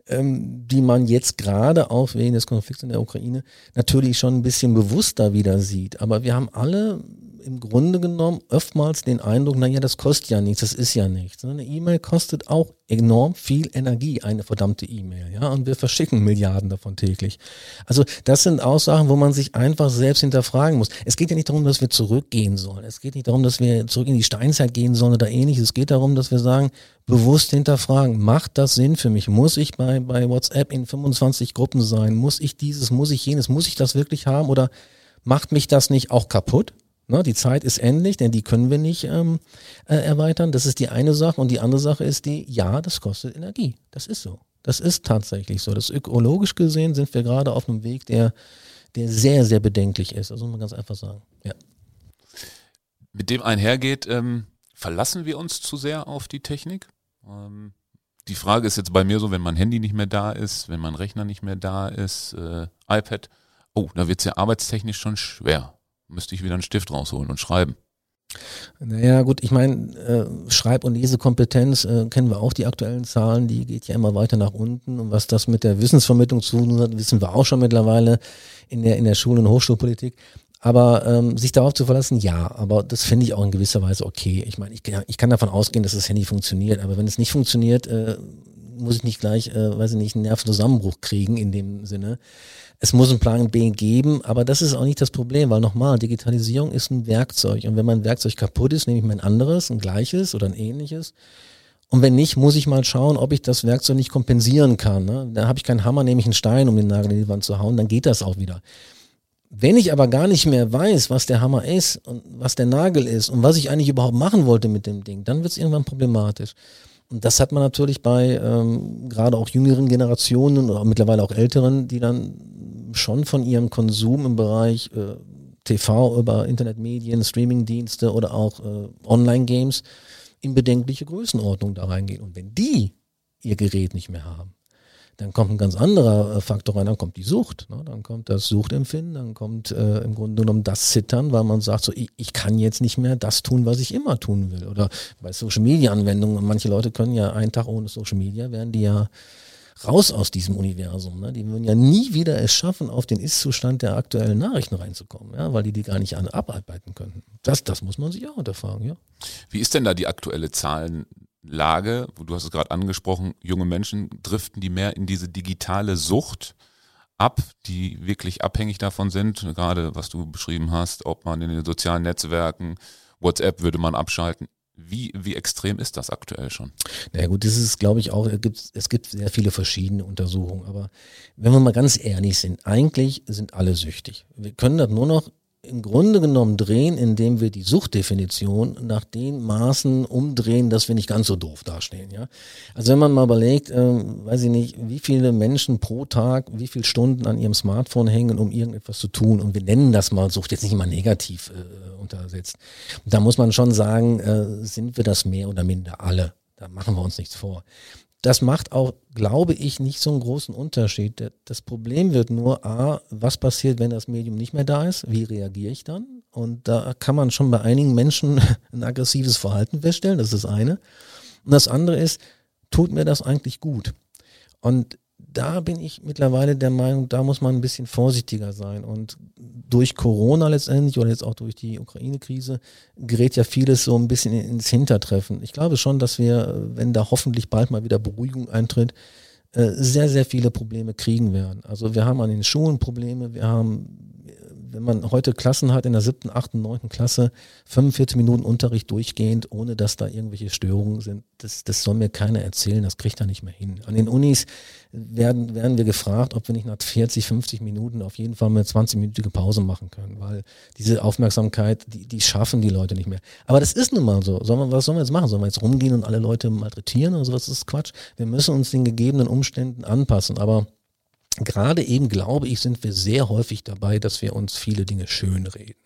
ähm, die man jetzt gerade auch wegen des Konflikts in der Ukraine natürlich schon ein bisschen bewusster wieder sieht. Aber wir haben alle im Grunde genommen oftmals den Eindruck, naja, das kostet ja nichts, das ist ja nichts. Eine E-Mail kostet auch enorm viel Energie, eine verdammte E-Mail, ja, und wir verschicken Milliarden davon täglich. Also das sind Aussagen, wo man sich einfach selbst hinterfragen muss. Es geht ja nicht darum, dass wir zurückgehen sollen. Es geht nicht darum, dass wir zurück in die Steinzeit gehen sollen oder ähnliches. Es geht darum, dass wir sagen, bewusst hinterfragen, macht das Sinn für mich? Muss ich bei, bei WhatsApp in 25 Gruppen sein? Muss ich dieses, muss ich jenes, muss ich das wirklich haben oder macht mich das nicht auch kaputt? Ne, die Zeit ist endlich, denn die können wir nicht ähm, äh, erweitern. Das ist die eine Sache. Und die andere Sache ist die, ja, das kostet Energie. Das ist so. Das ist tatsächlich so. Das ökologisch gesehen sind wir gerade auf einem Weg, der, der sehr, sehr bedenklich ist. Das muss man ganz einfach sagen. Ja. Mit dem einhergeht, ähm, verlassen wir uns zu sehr auf die Technik? Ähm, die Frage ist jetzt bei mir so, wenn mein Handy nicht mehr da ist, wenn mein Rechner nicht mehr da ist, äh, iPad, oh, da wird es ja arbeitstechnisch schon schwer müsste ich wieder einen Stift rausholen und schreiben. Naja, gut, ich meine, äh, Schreib- und Lesekompetenz äh, kennen wir auch die aktuellen Zahlen, die geht ja immer weiter nach unten. Und was das mit der Wissensvermittlung zu tun hat, wissen wir auch schon mittlerweile in der, in der Schul- und Hochschulpolitik. Aber ähm, sich darauf zu verlassen, ja, aber das finde ich auch in gewisser Weise okay. Ich meine, ich, ich kann davon ausgehen, dass das Handy funktioniert, aber wenn es nicht funktioniert, äh, muss ich nicht gleich, äh, weiß ich nicht, einen Nervenzusammenbruch kriegen in dem Sinne. Es muss einen Plan B geben, aber das ist auch nicht das Problem, weil nochmal, Digitalisierung ist ein Werkzeug. Und wenn mein Werkzeug kaputt ist, nehme ich mir ein anderes, ein gleiches oder ein ähnliches. Und wenn nicht, muss ich mal schauen, ob ich das Werkzeug nicht kompensieren kann. Ne? Da habe ich keinen Hammer, nehme ich einen Stein, um den Nagel in die Wand zu hauen, dann geht das auch wieder. Wenn ich aber gar nicht mehr weiß, was der Hammer ist und was der Nagel ist und was ich eigentlich überhaupt machen wollte mit dem Ding, dann wird es irgendwann problematisch. Und das hat man natürlich bei ähm, gerade auch jüngeren Generationen oder mittlerweile auch älteren, die dann schon von ihrem Konsum im Bereich äh, TV über Internetmedien, Streamingdienste oder auch äh, Online-Games in bedenkliche Größenordnung da reingehen. Und wenn die ihr Gerät nicht mehr haben, dann kommt ein ganz anderer äh, Faktor rein, dann kommt die Sucht, ne? dann kommt das Suchtempfinden, dann kommt äh, im Grunde genommen das Zittern, weil man sagt so, ich, ich kann jetzt nicht mehr das tun, was ich immer tun will. Oder bei Social Media Anwendungen, manche Leute können ja einen Tag ohne Social Media, werden die ja raus aus diesem Universum. Ne? Die würden ja nie wieder es schaffen, auf den Ist-Zustand der aktuellen Nachrichten reinzukommen, ja? weil die die gar nicht abarbeiten könnten. Das, das muss man sich auch unterfragen, ja. Wie ist denn da die aktuelle Zahlenlage? Du hast es gerade angesprochen, junge Menschen driften die mehr in diese digitale Sucht. ab, die wirklich abhängig davon sind, gerade was du beschrieben hast, ob man in den sozialen Netzwerken, WhatsApp würde man abschalten. Wie, wie extrem ist das aktuell schon? Na gut, das ist, glaube ich, auch, es gibt, es gibt sehr viele verschiedene Untersuchungen. Aber wenn wir mal ganz ehrlich sind, eigentlich sind alle süchtig. Wir können das nur noch im Grunde genommen drehen, indem wir die Suchtdefinition nach den Maßen umdrehen, dass wir nicht ganz so doof dastehen. Ja? Also wenn man mal überlegt, äh, weiß ich nicht, wie viele Menschen pro Tag, wie viele Stunden an ihrem Smartphone hängen, um irgendetwas zu tun, und wir nennen das mal Sucht, jetzt nicht immer negativ äh, untersetzt. Da muss man schon sagen, äh, sind wir das mehr oder minder alle. Da machen wir uns nichts vor das macht auch, glaube ich, nicht so einen großen Unterschied. Das Problem wird nur, a, was passiert, wenn das Medium nicht mehr da ist? Wie reagiere ich dann? Und da kann man schon bei einigen Menschen ein aggressives Verhalten feststellen, das ist das eine. Und das andere ist, tut mir das eigentlich gut? Und da bin ich mittlerweile der Meinung, da muss man ein bisschen vorsichtiger sein. Und durch Corona letztendlich oder jetzt auch durch die Ukraine-Krise gerät ja vieles so ein bisschen ins Hintertreffen. Ich glaube schon, dass wir, wenn da hoffentlich bald mal wieder Beruhigung eintritt, äh, sehr, sehr viele Probleme kriegen werden. Also wir haben an den Schulen Probleme, wir haben wenn man heute Klassen hat in der siebten, achten, neunten Klasse, 45 Minuten Unterricht durchgehend, ohne dass da irgendwelche Störungen sind, das, das soll mir keiner erzählen, das kriegt er nicht mehr hin. An den Unis werden, werden wir gefragt, ob wir nicht nach 40, 50 Minuten auf jeden Fall mal 20-minütige Pause machen können, weil diese Aufmerksamkeit, die, die schaffen die Leute nicht mehr. Aber das ist nun mal so. Sollen wir, was sollen wir jetzt machen? Sollen wir jetzt rumgehen und alle Leute malträtieren oder sowas? Das ist Quatsch. Wir müssen uns den gegebenen Umständen anpassen. Aber gerade eben, glaube ich, sind wir sehr häufig dabei, dass wir uns viele Dinge schönreden.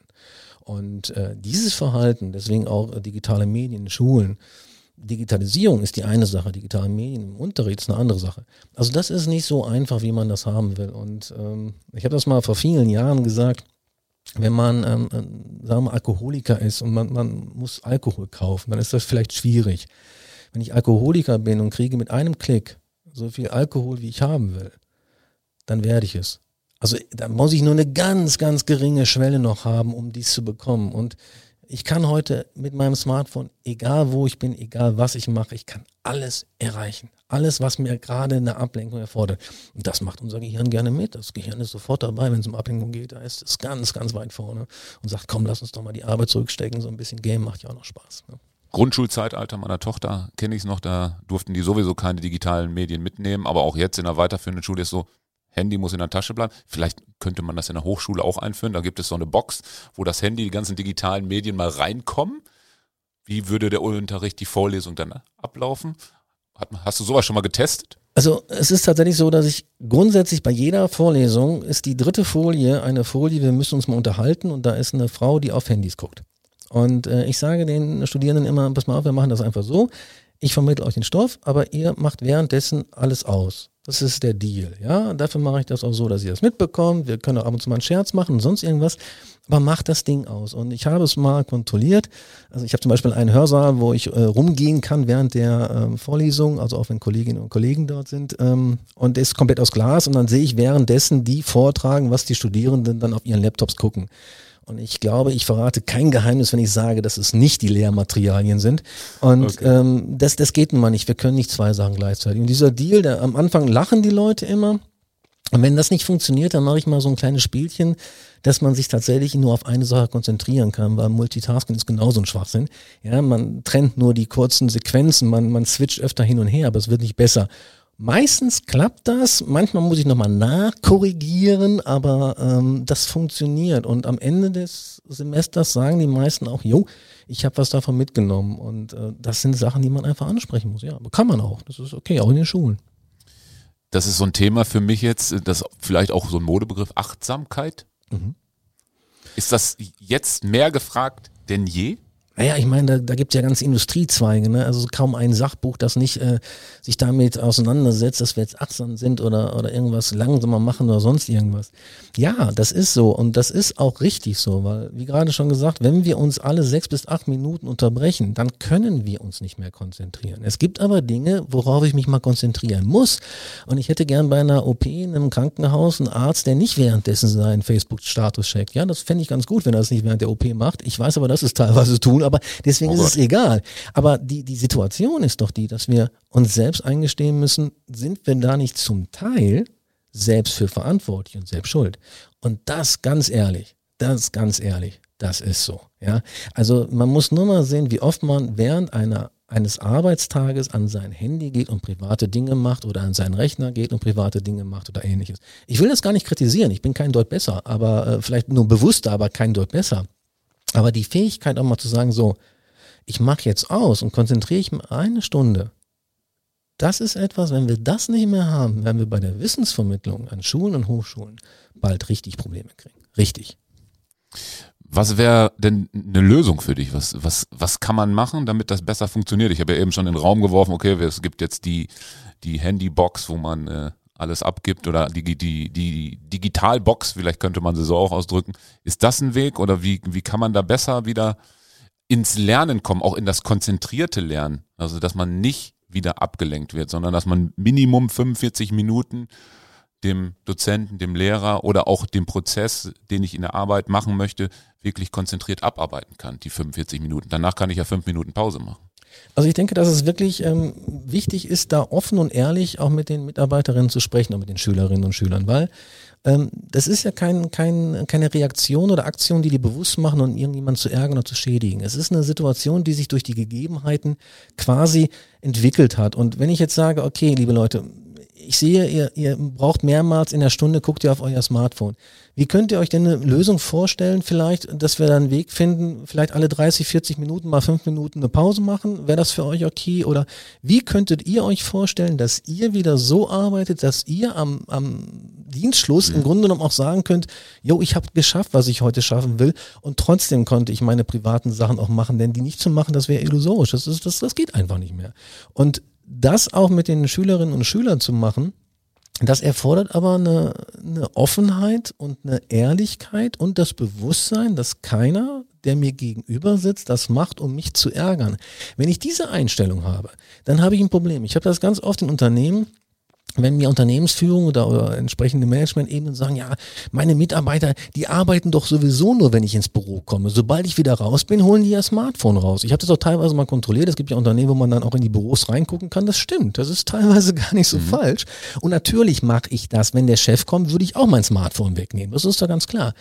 Und äh, dieses Verhalten, deswegen auch äh, digitale Medien Schulen, Digitalisierung ist die eine Sache, digitale Medien im Unterricht ist eine andere Sache. Also das ist nicht so einfach, wie man das haben will. Und ähm, ich habe das mal vor vielen Jahren gesagt, wenn man, ähm, äh, sagen wir, Alkoholiker ist und man, man muss Alkohol kaufen, dann ist das vielleicht schwierig. Wenn ich Alkoholiker bin und kriege mit einem Klick so viel Alkohol, wie ich haben will, dann werde ich es. Also da muss ich nur eine ganz, ganz geringe Schwelle noch haben, um dies zu bekommen. Und ich kann heute mit meinem Smartphone, egal wo ich bin, egal was ich mache, ich kann alles erreichen. Alles, was mir gerade eine Ablenkung erfordert. Und das macht unser Gehirn gerne mit. Das Gehirn ist sofort dabei, wenn es um Ablenkung geht. Da ist es ganz, ganz weit vorne und sagt, komm, lass uns doch mal die Arbeit zurückstecken. So ein bisschen Game macht ja auch noch Spaß. Ne? Grundschulzeitalter meiner Tochter kenne ich es noch, da durften die sowieso keine digitalen Medien mitnehmen, aber auch jetzt in der weiterführenden Schule ist so, Handy muss in der Tasche bleiben. Vielleicht könnte man das in der Hochschule auch einführen. Da gibt es so eine Box, wo das Handy, die ganzen digitalen Medien mal reinkommen. Wie würde der Unterricht, die Vorlesung dann ablaufen? Hast du sowas schon mal getestet? Also es ist tatsächlich so, dass ich grundsätzlich bei jeder Vorlesung ist die dritte Folie eine Folie, wir müssen uns mal unterhalten und da ist eine Frau, die auf Handys guckt. Und äh, ich sage den Studierenden immer, pass mal auf, wir machen das einfach so. Ich vermittle euch den Stoff, aber ihr macht währenddessen alles aus. Das ist der Deal, ja. Dafür mache ich das auch so, dass ihr das mitbekommt. Wir können auch ab und zu mal einen Scherz machen und sonst irgendwas. Aber macht das Ding aus. Und ich habe es mal kontrolliert. Also ich habe zum Beispiel einen Hörsaal, wo ich äh, rumgehen kann während der ähm, Vorlesung, also auch wenn Kolleginnen und Kollegen dort sind. Ähm, und ist komplett aus Glas. Und dann sehe ich währenddessen die vortragen, was die Studierenden dann auf ihren Laptops gucken. Und ich glaube, ich verrate kein Geheimnis, wenn ich sage, dass es nicht die Lehrmaterialien sind. Und okay. ähm, das, das geht nun mal nicht. Wir können nicht zwei Sachen gleichzeitig. Und dieser Deal, der, am Anfang lachen die Leute immer. Und wenn das nicht funktioniert, dann mache ich mal so ein kleines Spielchen, dass man sich tatsächlich nur auf eine Sache konzentrieren kann, weil Multitasking ist genauso ein Schwachsinn. Ja, man trennt nur die kurzen Sequenzen, man, man switcht öfter hin und her, aber es wird nicht besser. Meistens klappt das, manchmal muss ich nochmal nachkorrigieren, aber ähm, das funktioniert. Und am Ende des Semesters sagen die meisten auch, jo, ich habe was davon mitgenommen. Und äh, das sind Sachen, die man einfach ansprechen muss. Ja, aber kann man auch. Das ist okay, auch in den Schulen. Das ist so ein Thema für mich jetzt, das vielleicht auch so ein Modebegriff, Achtsamkeit. Mhm. Ist das jetzt mehr gefragt denn je? Naja, ich meine, da, da gibt es ja ganze Industriezweige, ne? Also kaum ein Sachbuch, das nicht äh, sich damit auseinandersetzt, dass wir jetzt achtsam sind oder, oder irgendwas langsamer machen oder sonst irgendwas. Ja, das ist so und das ist auch richtig so, weil, wie gerade schon gesagt, wenn wir uns alle sechs bis acht Minuten unterbrechen, dann können wir uns nicht mehr konzentrieren. Es gibt aber Dinge, worauf ich mich mal konzentrieren muss. Und ich hätte gern bei einer OP in einem Krankenhaus einen Arzt, der nicht währenddessen seinen Facebook-Status checkt. Ja, das fände ich ganz gut, wenn er das nicht während der OP macht. Ich weiß aber, dass es teilweise tun tun, aber deswegen oh ist es egal. Aber die, die Situation ist doch die, dass wir uns selbst eingestehen müssen, sind wir da nicht zum Teil selbst für verantwortlich und selbst schuld. Und das ganz ehrlich, das ganz ehrlich, das ist so. Ja, also man muss nur mal sehen, wie oft man während einer eines Arbeitstages an sein Handy geht und private Dinge macht oder an seinen Rechner geht und private Dinge macht oder ähnliches. Ich will das gar nicht kritisieren, ich bin kein Deut besser, aber äh, vielleicht nur bewusster, aber kein Deut besser. Aber die Fähigkeit auch mal zu sagen, so, ich mache jetzt aus und konzentriere ich mich eine Stunde das ist etwas, wenn wir das nicht mehr haben, werden wir bei der Wissensvermittlung an Schulen und Hochschulen bald richtig Probleme kriegen. Richtig. Was wäre denn eine Lösung für dich? Was, was, was kann man machen, damit das besser funktioniert? Ich habe ja eben schon in den Raum geworfen, okay, es gibt jetzt die, die Handybox, wo man äh, alles abgibt oder die, die, die Digitalbox, vielleicht könnte man sie so auch ausdrücken. Ist das ein Weg oder wie, wie kann man da besser wieder ins Lernen kommen, auch in das konzentrierte Lernen? Also, dass man nicht wieder abgelenkt wird, sondern dass man Minimum 45 Minuten dem Dozenten, dem Lehrer oder auch dem Prozess, den ich in der Arbeit machen möchte, wirklich konzentriert abarbeiten kann, die 45 Minuten. Danach kann ich ja fünf Minuten Pause machen. Also ich denke, dass es wirklich ähm, wichtig ist, da offen und ehrlich auch mit den Mitarbeiterinnen zu sprechen und mit den Schülerinnen und Schülern, weil ähm, das ist ja kein, kein, keine Reaktion oder Aktion, die die bewusst machen um irgendjemanden zu ärgern oder zu schädigen. Es ist eine Situation, die sich durch die Gegebenheiten quasi entwickelt hat. Und wenn ich jetzt sage, okay, liebe Leute, ich sehe, ihr, ihr braucht mehrmals in der Stunde, guckt ihr auf euer Smartphone. Wie könnt ihr euch denn eine Lösung vorstellen, vielleicht, dass wir da einen Weg finden, vielleicht alle 30, 40 Minuten mal fünf Minuten eine Pause machen? Wäre das für euch okay? Oder wie könntet ihr euch vorstellen, dass ihr wieder so arbeitet, dass ihr am, am Dienstschluss mhm. im Grunde genommen auch sagen könnt, jo, ich habe geschafft, was ich heute schaffen will und trotzdem konnte ich meine privaten Sachen auch machen, denn die nicht zu machen, das wäre illusorisch. Das, ist, das, das geht einfach nicht mehr. Und das auch mit den Schülerinnen und Schülern zu machen, das erfordert aber eine, eine Offenheit und eine Ehrlichkeit und das Bewusstsein, dass keiner, der mir gegenüber sitzt, das macht, um mich zu ärgern. Wenn ich diese Einstellung habe, dann habe ich ein Problem. Ich habe das ganz oft in Unternehmen, wenn mir Unternehmensführung oder, oder entsprechende Management-Ebenen sagen, ja, meine Mitarbeiter, die arbeiten doch sowieso nur, wenn ich ins Büro komme. Sobald ich wieder raus bin, holen die ihr Smartphone raus. Ich habe das auch teilweise mal kontrolliert. Es gibt ja Unternehmen, wo man dann auch in die Büros reingucken kann. Das stimmt. Das ist teilweise gar nicht so mhm. falsch. Und natürlich mache ich das. Wenn der Chef kommt, würde ich auch mein Smartphone wegnehmen. Das ist doch ganz klar.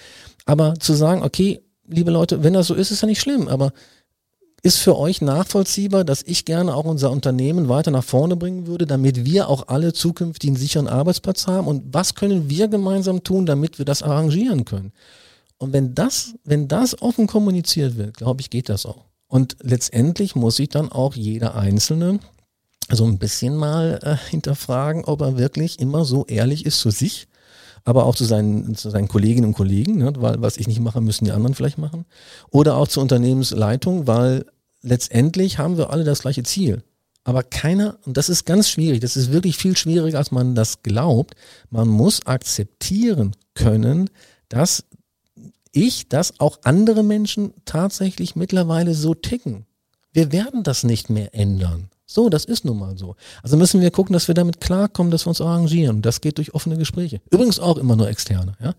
Aber zu sagen, okay, liebe Leute, wenn das so ist, ist ja nicht schlimm. Aber ist für euch nachvollziehbar, dass ich gerne auch unser Unternehmen weiter nach vorne bringen würde, damit wir auch alle zukünftig einen sicheren Arbeitsplatz haben? Und was können wir gemeinsam tun, damit wir das arrangieren können? Und wenn das, wenn das offen kommuniziert wird, glaube ich, geht das auch. Und letztendlich muss sich dann auch jeder Einzelne so ein bisschen mal äh, hinterfragen, ob er wirklich immer so ehrlich ist zu sich, aber auch zu seinen, zu seinen Kolleginnen und Kollegen, ne, weil was ich nicht mache, müssen die anderen vielleicht machen. Oder auch zur Unternehmensleitung, weil letztendlich haben wir alle das gleiche Ziel. Aber keiner, und das ist ganz schwierig, das ist wirklich viel schwieriger, als man das glaubt, man muss akzeptieren können, dass ich, dass auch andere Menschen tatsächlich mittlerweile so ticken. Wir werden das nicht mehr ändern. So, das ist nun mal so. Also müssen wir gucken, dass wir damit klarkommen, dass wir uns arrangieren. Das geht durch offene Gespräche. Übrigens auch immer nur externe. Ja?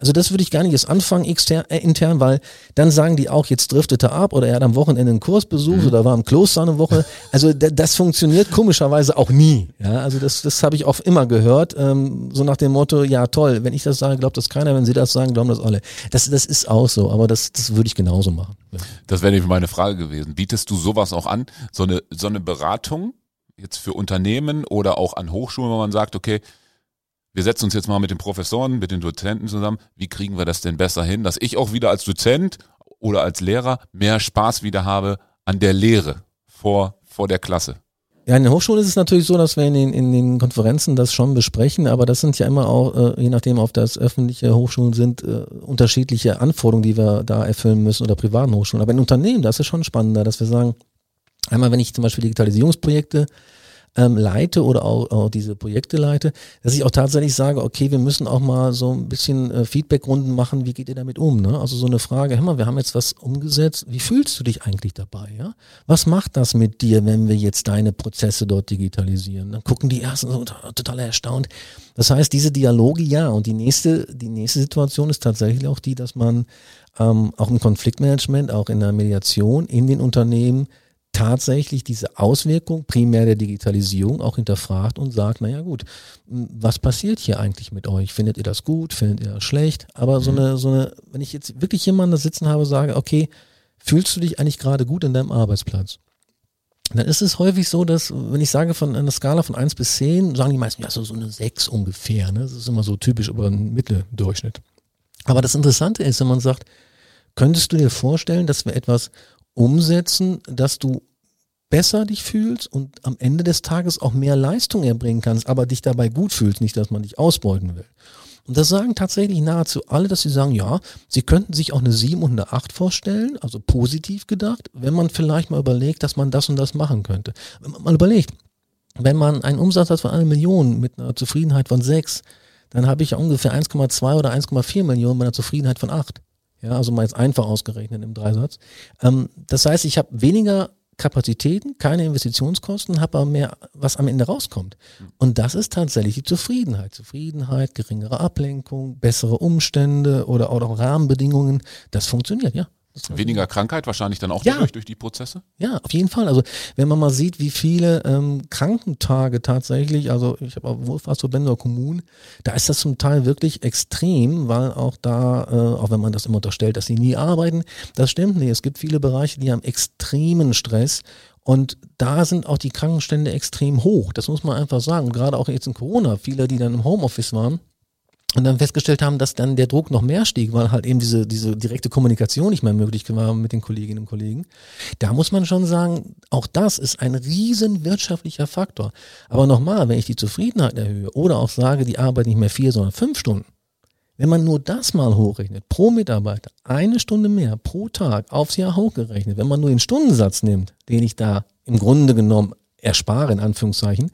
Also das würde ich gar nicht jetzt anfangen extern, äh, intern, weil dann sagen die auch, jetzt driftet er ab oder er hat am Wochenende einen Kurs besucht mhm. oder war im Kloster eine Woche. Also das funktioniert komischerweise auch nie. Ja? Also das, das habe ich auch immer gehört. Ähm, so nach dem Motto, ja toll, wenn ich das sage, glaubt das keiner. Wenn Sie das sagen, glauben das alle. Das, das ist auch so, aber das, das würde ich genauso machen. Ja. Das wäre nämlich meine Frage gewesen. Bietest du sowas auch an? So eine, so eine Beratung Beratung jetzt für Unternehmen oder auch an Hochschulen, wo man sagt, okay, wir setzen uns jetzt mal mit den Professoren, mit den Dozenten zusammen. Wie kriegen wir das denn besser hin, dass ich auch wieder als Dozent oder als Lehrer mehr Spaß wieder habe an der Lehre vor, vor der Klasse? Ja, in den Hochschulen ist es natürlich so, dass wir in den, in den Konferenzen das schon besprechen, aber das sind ja immer auch, äh, je nachdem, ob das öffentliche Hochschulen sind, äh, unterschiedliche Anforderungen, die wir da erfüllen müssen oder privaten Hochschulen. Aber in Unternehmen, das ist schon spannender, dass wir sagen, Einmal, wenn ich zum Beispiel Digitalisierungsprojekte ähm, leite oder auch, auch diese Projekte leite, dass ich auch tatsächlich sage, okay, wir müssen auch mal so ein bisschen äh, Feedbackrunden machen, wie geht ihr damit um? Ne? Also so eine Frage, hör mal, wir haben jetzt was umgesetzt, wie fühlst du dich eigentlich dabei? Ja? Was macht das mit dir, wenn wir jetzt deine Prozesse dort digitalisieren? Dann gucken die ersten so total erstaunt. Das heißt, diese Dialoge ja und die nächste, die nächste Situation ist tatsächlich auch die, dass man ähm, auch im Konfliktmanagement, auch in der Mediation in den Unternehmen tatsächlich diese Auswirkung primär der Digitalisierung auch hinterfragt und sagt, naja gut, was passiert hier eigentlich mit euch? Findet ihr das gut? Findet ihr das schlecht? Aber so mhm. eine, so eine, wenn ich jetzt wirklich jemanden da sitzen habe, sage, okay, fühlst du dich eigentlich gerade gut in deinem Arbeitsplatz? Dann ist es häufig so, dass, wenn ich sage von einer Skala von 1 bis 10, sagen die meisten, ja, so, so eine 6 ungefähr. Ne? Das ist immer so typisch über einen Mitteldurchschnitt. Aber das Interessante ist, wenn man sagt, könntest du dir vorstellen, dass wir etwas umsetzen, dass du besser dich fühlst und am Ende des Tages auch mehr Leistung erbringen kannst, aber dich dabei gut fühlst, nicht, dass man dich ausbeuten will. Und das sagen tatsächlich nahezu alle, dass sie sagen, ja, sie könnten sich auch eine 7 und eine 8 vorstellen, also positiv gedacht, wenn man vielleicht mal überlegt, dass man das und das machen könnte. Wenn man mal überlegt, wenn man einen Umsatz hat von einer Million mit einer Zufriedenheit von 6, dann habe ich ungefähr 1,2 oder 1,4 Millionen mit einer Zufriedenheit von 8. Ja, also mal jetzt einfach ausgerechnet im Dreisatz. Ähm, das heißt, ich habe weniger Kapazitäten, keine Investitionskosten, habe aber mehr, was am Ende rauskommt. Und das ist tatsächlich die Zufriedenheit. Zufriedenheit, geringere Ablenkung, bessere Umstände oder auch Rahmenbedingungen. Das funktioniert, ja. Weniger Krankheit wahrscheinlich dann auch ja. dadurch, durch die Prozesse? Ja, auf jeden Fall. Also wenn man mal sieht, wie viele ähm, Krankentage tatsächlich, also ich habe auch Wohlfahrtsverbände oder Kommunen, da ist das zum Teil wirklich extrem, weil auch da, äh, auch wenn man das immer unterstellt, dass sie nie arbeiten, das stimmt nicht. Es gibt viele Bereiche, die haben extremen Stress und da sind auch die Krankenstände extrem hoch. Das muss man einfach sagen. Und gerade auch jetzt in Corona, viele, die dann im Homeoffice waren, und dann festgestellt haben, dass dann der Druck noch mehr stieg, weil halt eben diese, diese direkte Kommunikation nicht mehr möglich war mit den Kolleginnen und Kollegen. Da muss man schon sagen, auch das ist ein riesen wirtschaftlicher Faktor. Aber nochmal, wenn ich die Zufriedenheit erhöhe oder auch sage, die Arbeit nicht mehr vier, sondern fünf Stunden, wenn man nur das mal hochrechnet, pro Mitarbeiter, eine Stunde mehr pro Tag aufs Jahr hochgerechnet, wenn man nur den Stundensatz nimmt, den ich da im Grunde genommen erspare, in Anführungszeichen,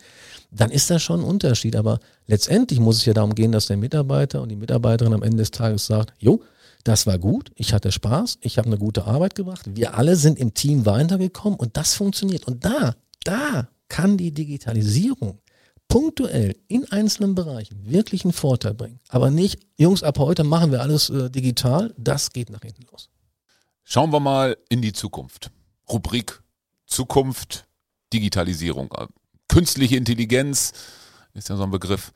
dann ist das schon ein Unterschied. Aber letztendlich muss es ja darum gehen, dass der Mitarbeiter und die Mitarbeiterin am Ende des Tages sagt, jo, das war gut, ich hatte Spaß, ich habe eine gute Arbeit gemacht, wir alle sind im Team weitergekommen und das funktioniert. Und da, da kann die Digitalisierung punktuell in einzelnen Bereichen wirklich einen Vorteil bringen. Aber nicht, Jungs, ab heute machen wir alles äh, digital, das geht nach hinten los. Schauen wir mal in die Zukunft. Rubrik Zukunft, Digitalisierung. Künstliche Intelligenz ist ja so ein Begriff.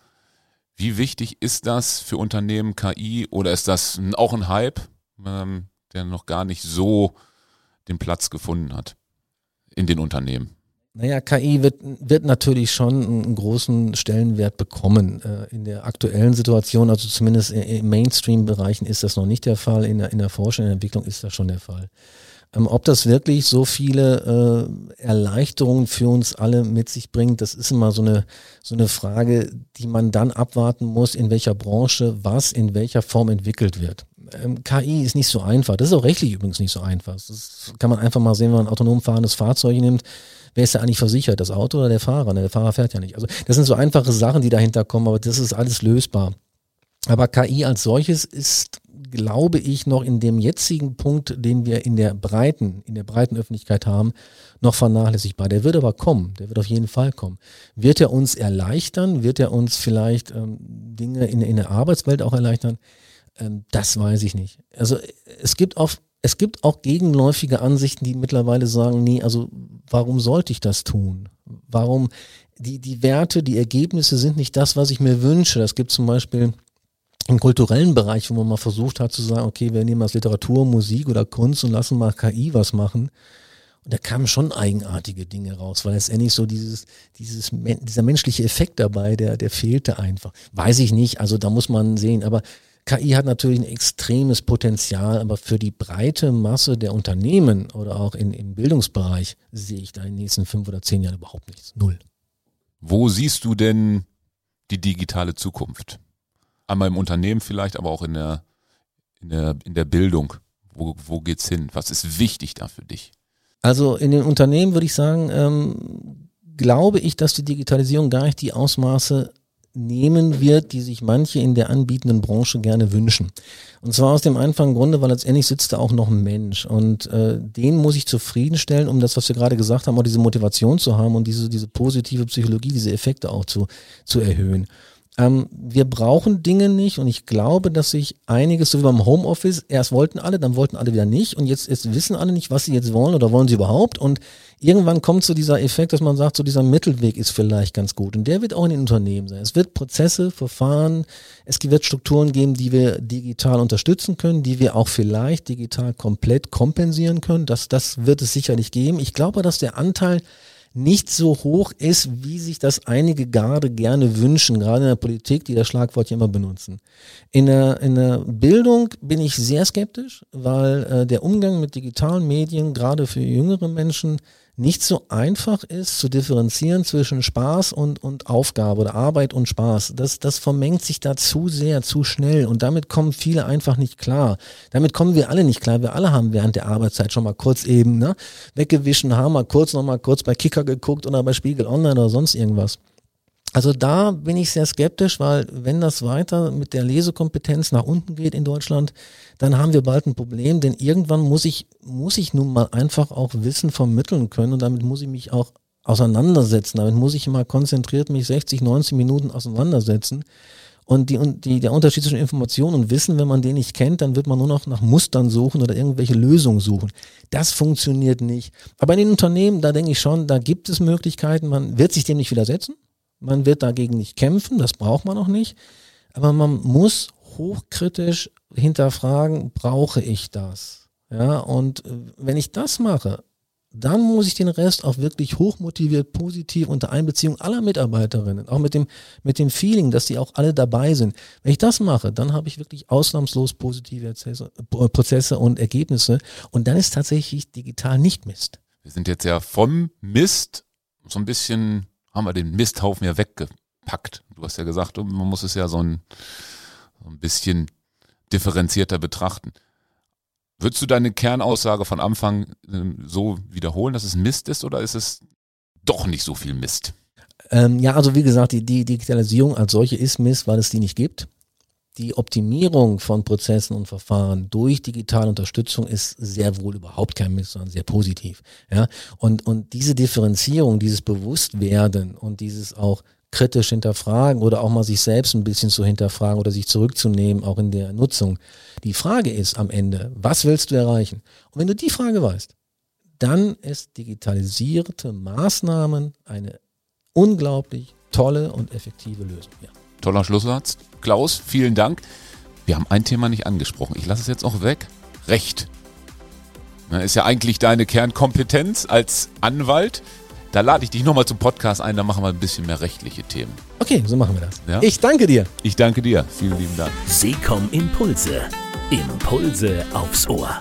Wie wichtig ist das für Unternehmen KI oder ist das auch ein Hype, ähm, der noch gar nicht so den Platz gefunden hat in den Unternehmen? Naja, KI wird, wird natürlich schon einen großen Stellenwert bekommen. Äh, in der aktuellen Situation, also zumindest in Mainstream-Bereichen ist das noch nicht der Fall. In der, in der Forschung, in der Entwicklung ist das schon der Fall. Ähm, ob das wirklich so viele äh, Erleichterungen für uns alle mit sich bringt, das ist immer so eine, so eine Frage, die man dann abwarten muss, in welcher Branche was in welcher Form entwickelt wird. Ähm, KI ist nicht so einfach. Das ist auch rechtlich übrigens nicht so einfach. Das kann man einfach mal sehen, wenn man ein autonom fahrendes Fahrzeug nimmt. Wer ist da eigentlich versichert? Das Auto oder der Fahrer? Ne, der Fahrer fährt ja nicht. Also das sind so einfache Sachen, die dahinter kommen, aber das ist alles lösbar. Aber KI als solches ist glaube ich, noch in dem jetzigen Punkt, den wir in der breiten, in der breiten Öffentlichkeit haben, noch vernachlässigbar. Der wird aber kommen, der wird auf jeden Fall kommen. Wird er uns erleichtern? Wird er uns vielleicht ähm, Dinge in, in der Arbeitswelt auch erleichtern? Ähm, das weiß ich nicht. Also es gibt oft es gibt auch gegenläufige Ansichten, die mittlerweile sagen, nee, also warum sollte ich das tun? Warum die, die Werte, die Ergebnisse sind nicht das, was ich mir wünsche. Das gibt zum Beispiel im kulturellen Bereich, wo man mal versucht hat zu sagen, okay, wir nehmen als Literatur, Musik oder Kunst und lassen mal KI was machen. Und da kamen schon eigenartige Dinge raus, weil letztendlich so dieses, dieses, dieser menschliche Effekt dabei, der, der fehlte einfach. Weiß ich nicht, also da muss man sehen, aber KI hat natürlich ein extremes Potenzial, aber für die breite Masse der Unternehmen oder auch in, im Bildungsbereich sehe ich da in den nächsten fünf oder zehn Jahren überhaupt nichts. Null. Wo siehst du denn die digitale Zukunft? Einmal im Unternehmen vielleicht, aber auch in der, in der, in der Bildung. Wo, wo geht's hin? Was ist wichtig da für dich? Also in den Unternehmen würde ich sagen, ähm, glaube ich, dass die Digitalisierung gar nicht die Ausmaße nehmen wird, die sich manche in der anbietenden Branche gerne wünschen. Und zwar aus dem einfachen Grunde, weil letztendlich sitzt da auch noch ein Mensch und äh, den muss ich zufriedenstellen, um das, was wir gerade gesagt haben, auch diese Motivation zu haben und diese, diese positive Psychologie, diese Effekte auch zu, zu erhöhen. Ähm, wir brauchen Dinge nicht und ich glaube, dass sich einiges, so wie beim Homeoffice, erst wollten alle, dann wollten alle wieder nicht und jetzt, jetzt wissen alle nicht, was sie jetzt wollen oder wollen sie überhaupt und irgendwann kommt so dieser Effekt, dass man sagt, so dieser Mittelweg ist vielleicht ganz gut und der wird auch in den Unternehmen sein. Es wird Prozesse, Verfahren, es wird Strukturen geben, die wir digital unterstützen können, die wir auch vielleicht digital komplett kompensieren können. Das, das wird es sicherlich geben. Ich glaube, dass der Anteil nicht so hoch ist, wie sich das einige gerade gerne wünschen, gerade in der Politik, die das Schlagwort ja immer benutzen. In der, in der Bildung bin ich sehr skeptisch, weil äh, der Umgang mit digitalen Medien gerade für jüngere Menschen nicht so einfach ist zu differenzieren zwischen Spaß und, und Aufgabe oder Arbeit und Spaß. Das, das vermengt sich da zu sehr, zu schnell und damit kommen viele einfach nicht klar. Damit kommen wir alle nicht klar. Wir alle haben während der Arbeitszeit schon mal kurz eben ne, weggewischen, haben mal kurz noch mal kurz bei Kicker geguckt oder bei Spiegel Online oder sonst irgendwas. Also da bin ich sehr skeptisch, weil wenn das weiter mit der Lesekompetenz nach unten geht in Deutschland, dann haben wir bald ein Problem, denn irgendwann muss ich, muss ich nun mal einfach auch Wissen vermitteln können und damit muss ich mich auch auseinandersetzen. Damit muss ich mal konzentriert mich 60, 90 Minuten auseinandersetzen. Und die, die, der Unterschied zwischen Information und Wissen, wenn man den nicht kennt, dann wird man nur noch nach Mustern suchen oder irgendwelche Lösungen suchen. Das funktioniert nicht. Aber in den Unternehmen, da denke ich schon, da gibt es Möglichkeiten. Man wird sich dem nicht widersetzen. Man wird dagegen nicht kämpfen, das braucht man auch nicht. Aber man muss hochkritisch hinterfragen, brauche ich das? Ja, und äh, wenn ich das mache, dann muss ich den Rest auch wirklich hochmotiviert, positiv unter Einbeziehung aller Mitarbeiterinnen, auch mit dem, mit dem Feeling, dass die auch alle dabei sind. Wenn ich das mache, dann habe ich wirklich ausnahmslos positive Prozesse und Ergebnisse. Und dann ist tatsächlich digital nicht Mist. Wir sind jetzt ja vom Mist so ein bisschen haben wir den Misthaufen ja weggepackt. Du hast ja gesagt, man muss es ja so ein, so ein bisschen differenzierter betrachten. Würdest du deine Kernaussage von Anfang äh, so wiederholen, dass es Mist ist oder ist es doch nicht so viel Mist? Ähm, ja, also wie gesagt, die, die Digitalisierung als solche ist Mist, weil es die nicht gibt die Optimierung von Prozessen und Verfahren durch digitale Unterstützung ist sehr wohl überhaupt kein Mist, sondern sehr positiv. Ja, und, und diese Differenzierung, dieses Bewusstwerden und dieses auch kritisch hinterfragen oder auch mal sich selbst ein bisschen zu hinterfragen oder sich zurückzunehmen, auch in der Nutzung. Die Frage ist am Ende, was willst du erreichen? Und wenn du die Frage weißt, dann ist digitalisierte Maßnahmen eine unglaublich tolle und effektive Lösung. Ja. Toller Schlusssatz. Klaus, vielen Dank. Wir haben ein Thema nicht angesprochen. Ich lasse es jetzt auch weg. Recht. Das ist ja eigentlich deine Kernkompetenz als Anwalt. Da lade ich dich nochmal zum Podcast ein, da machen wir ein bisschen mehr rechtliche Themen. Okay, so machen wir das. Ja? Ich danke dir. Ich danke dir. Vielen lieben Dank. Seekom Impulse. Impulse aufs Ohr.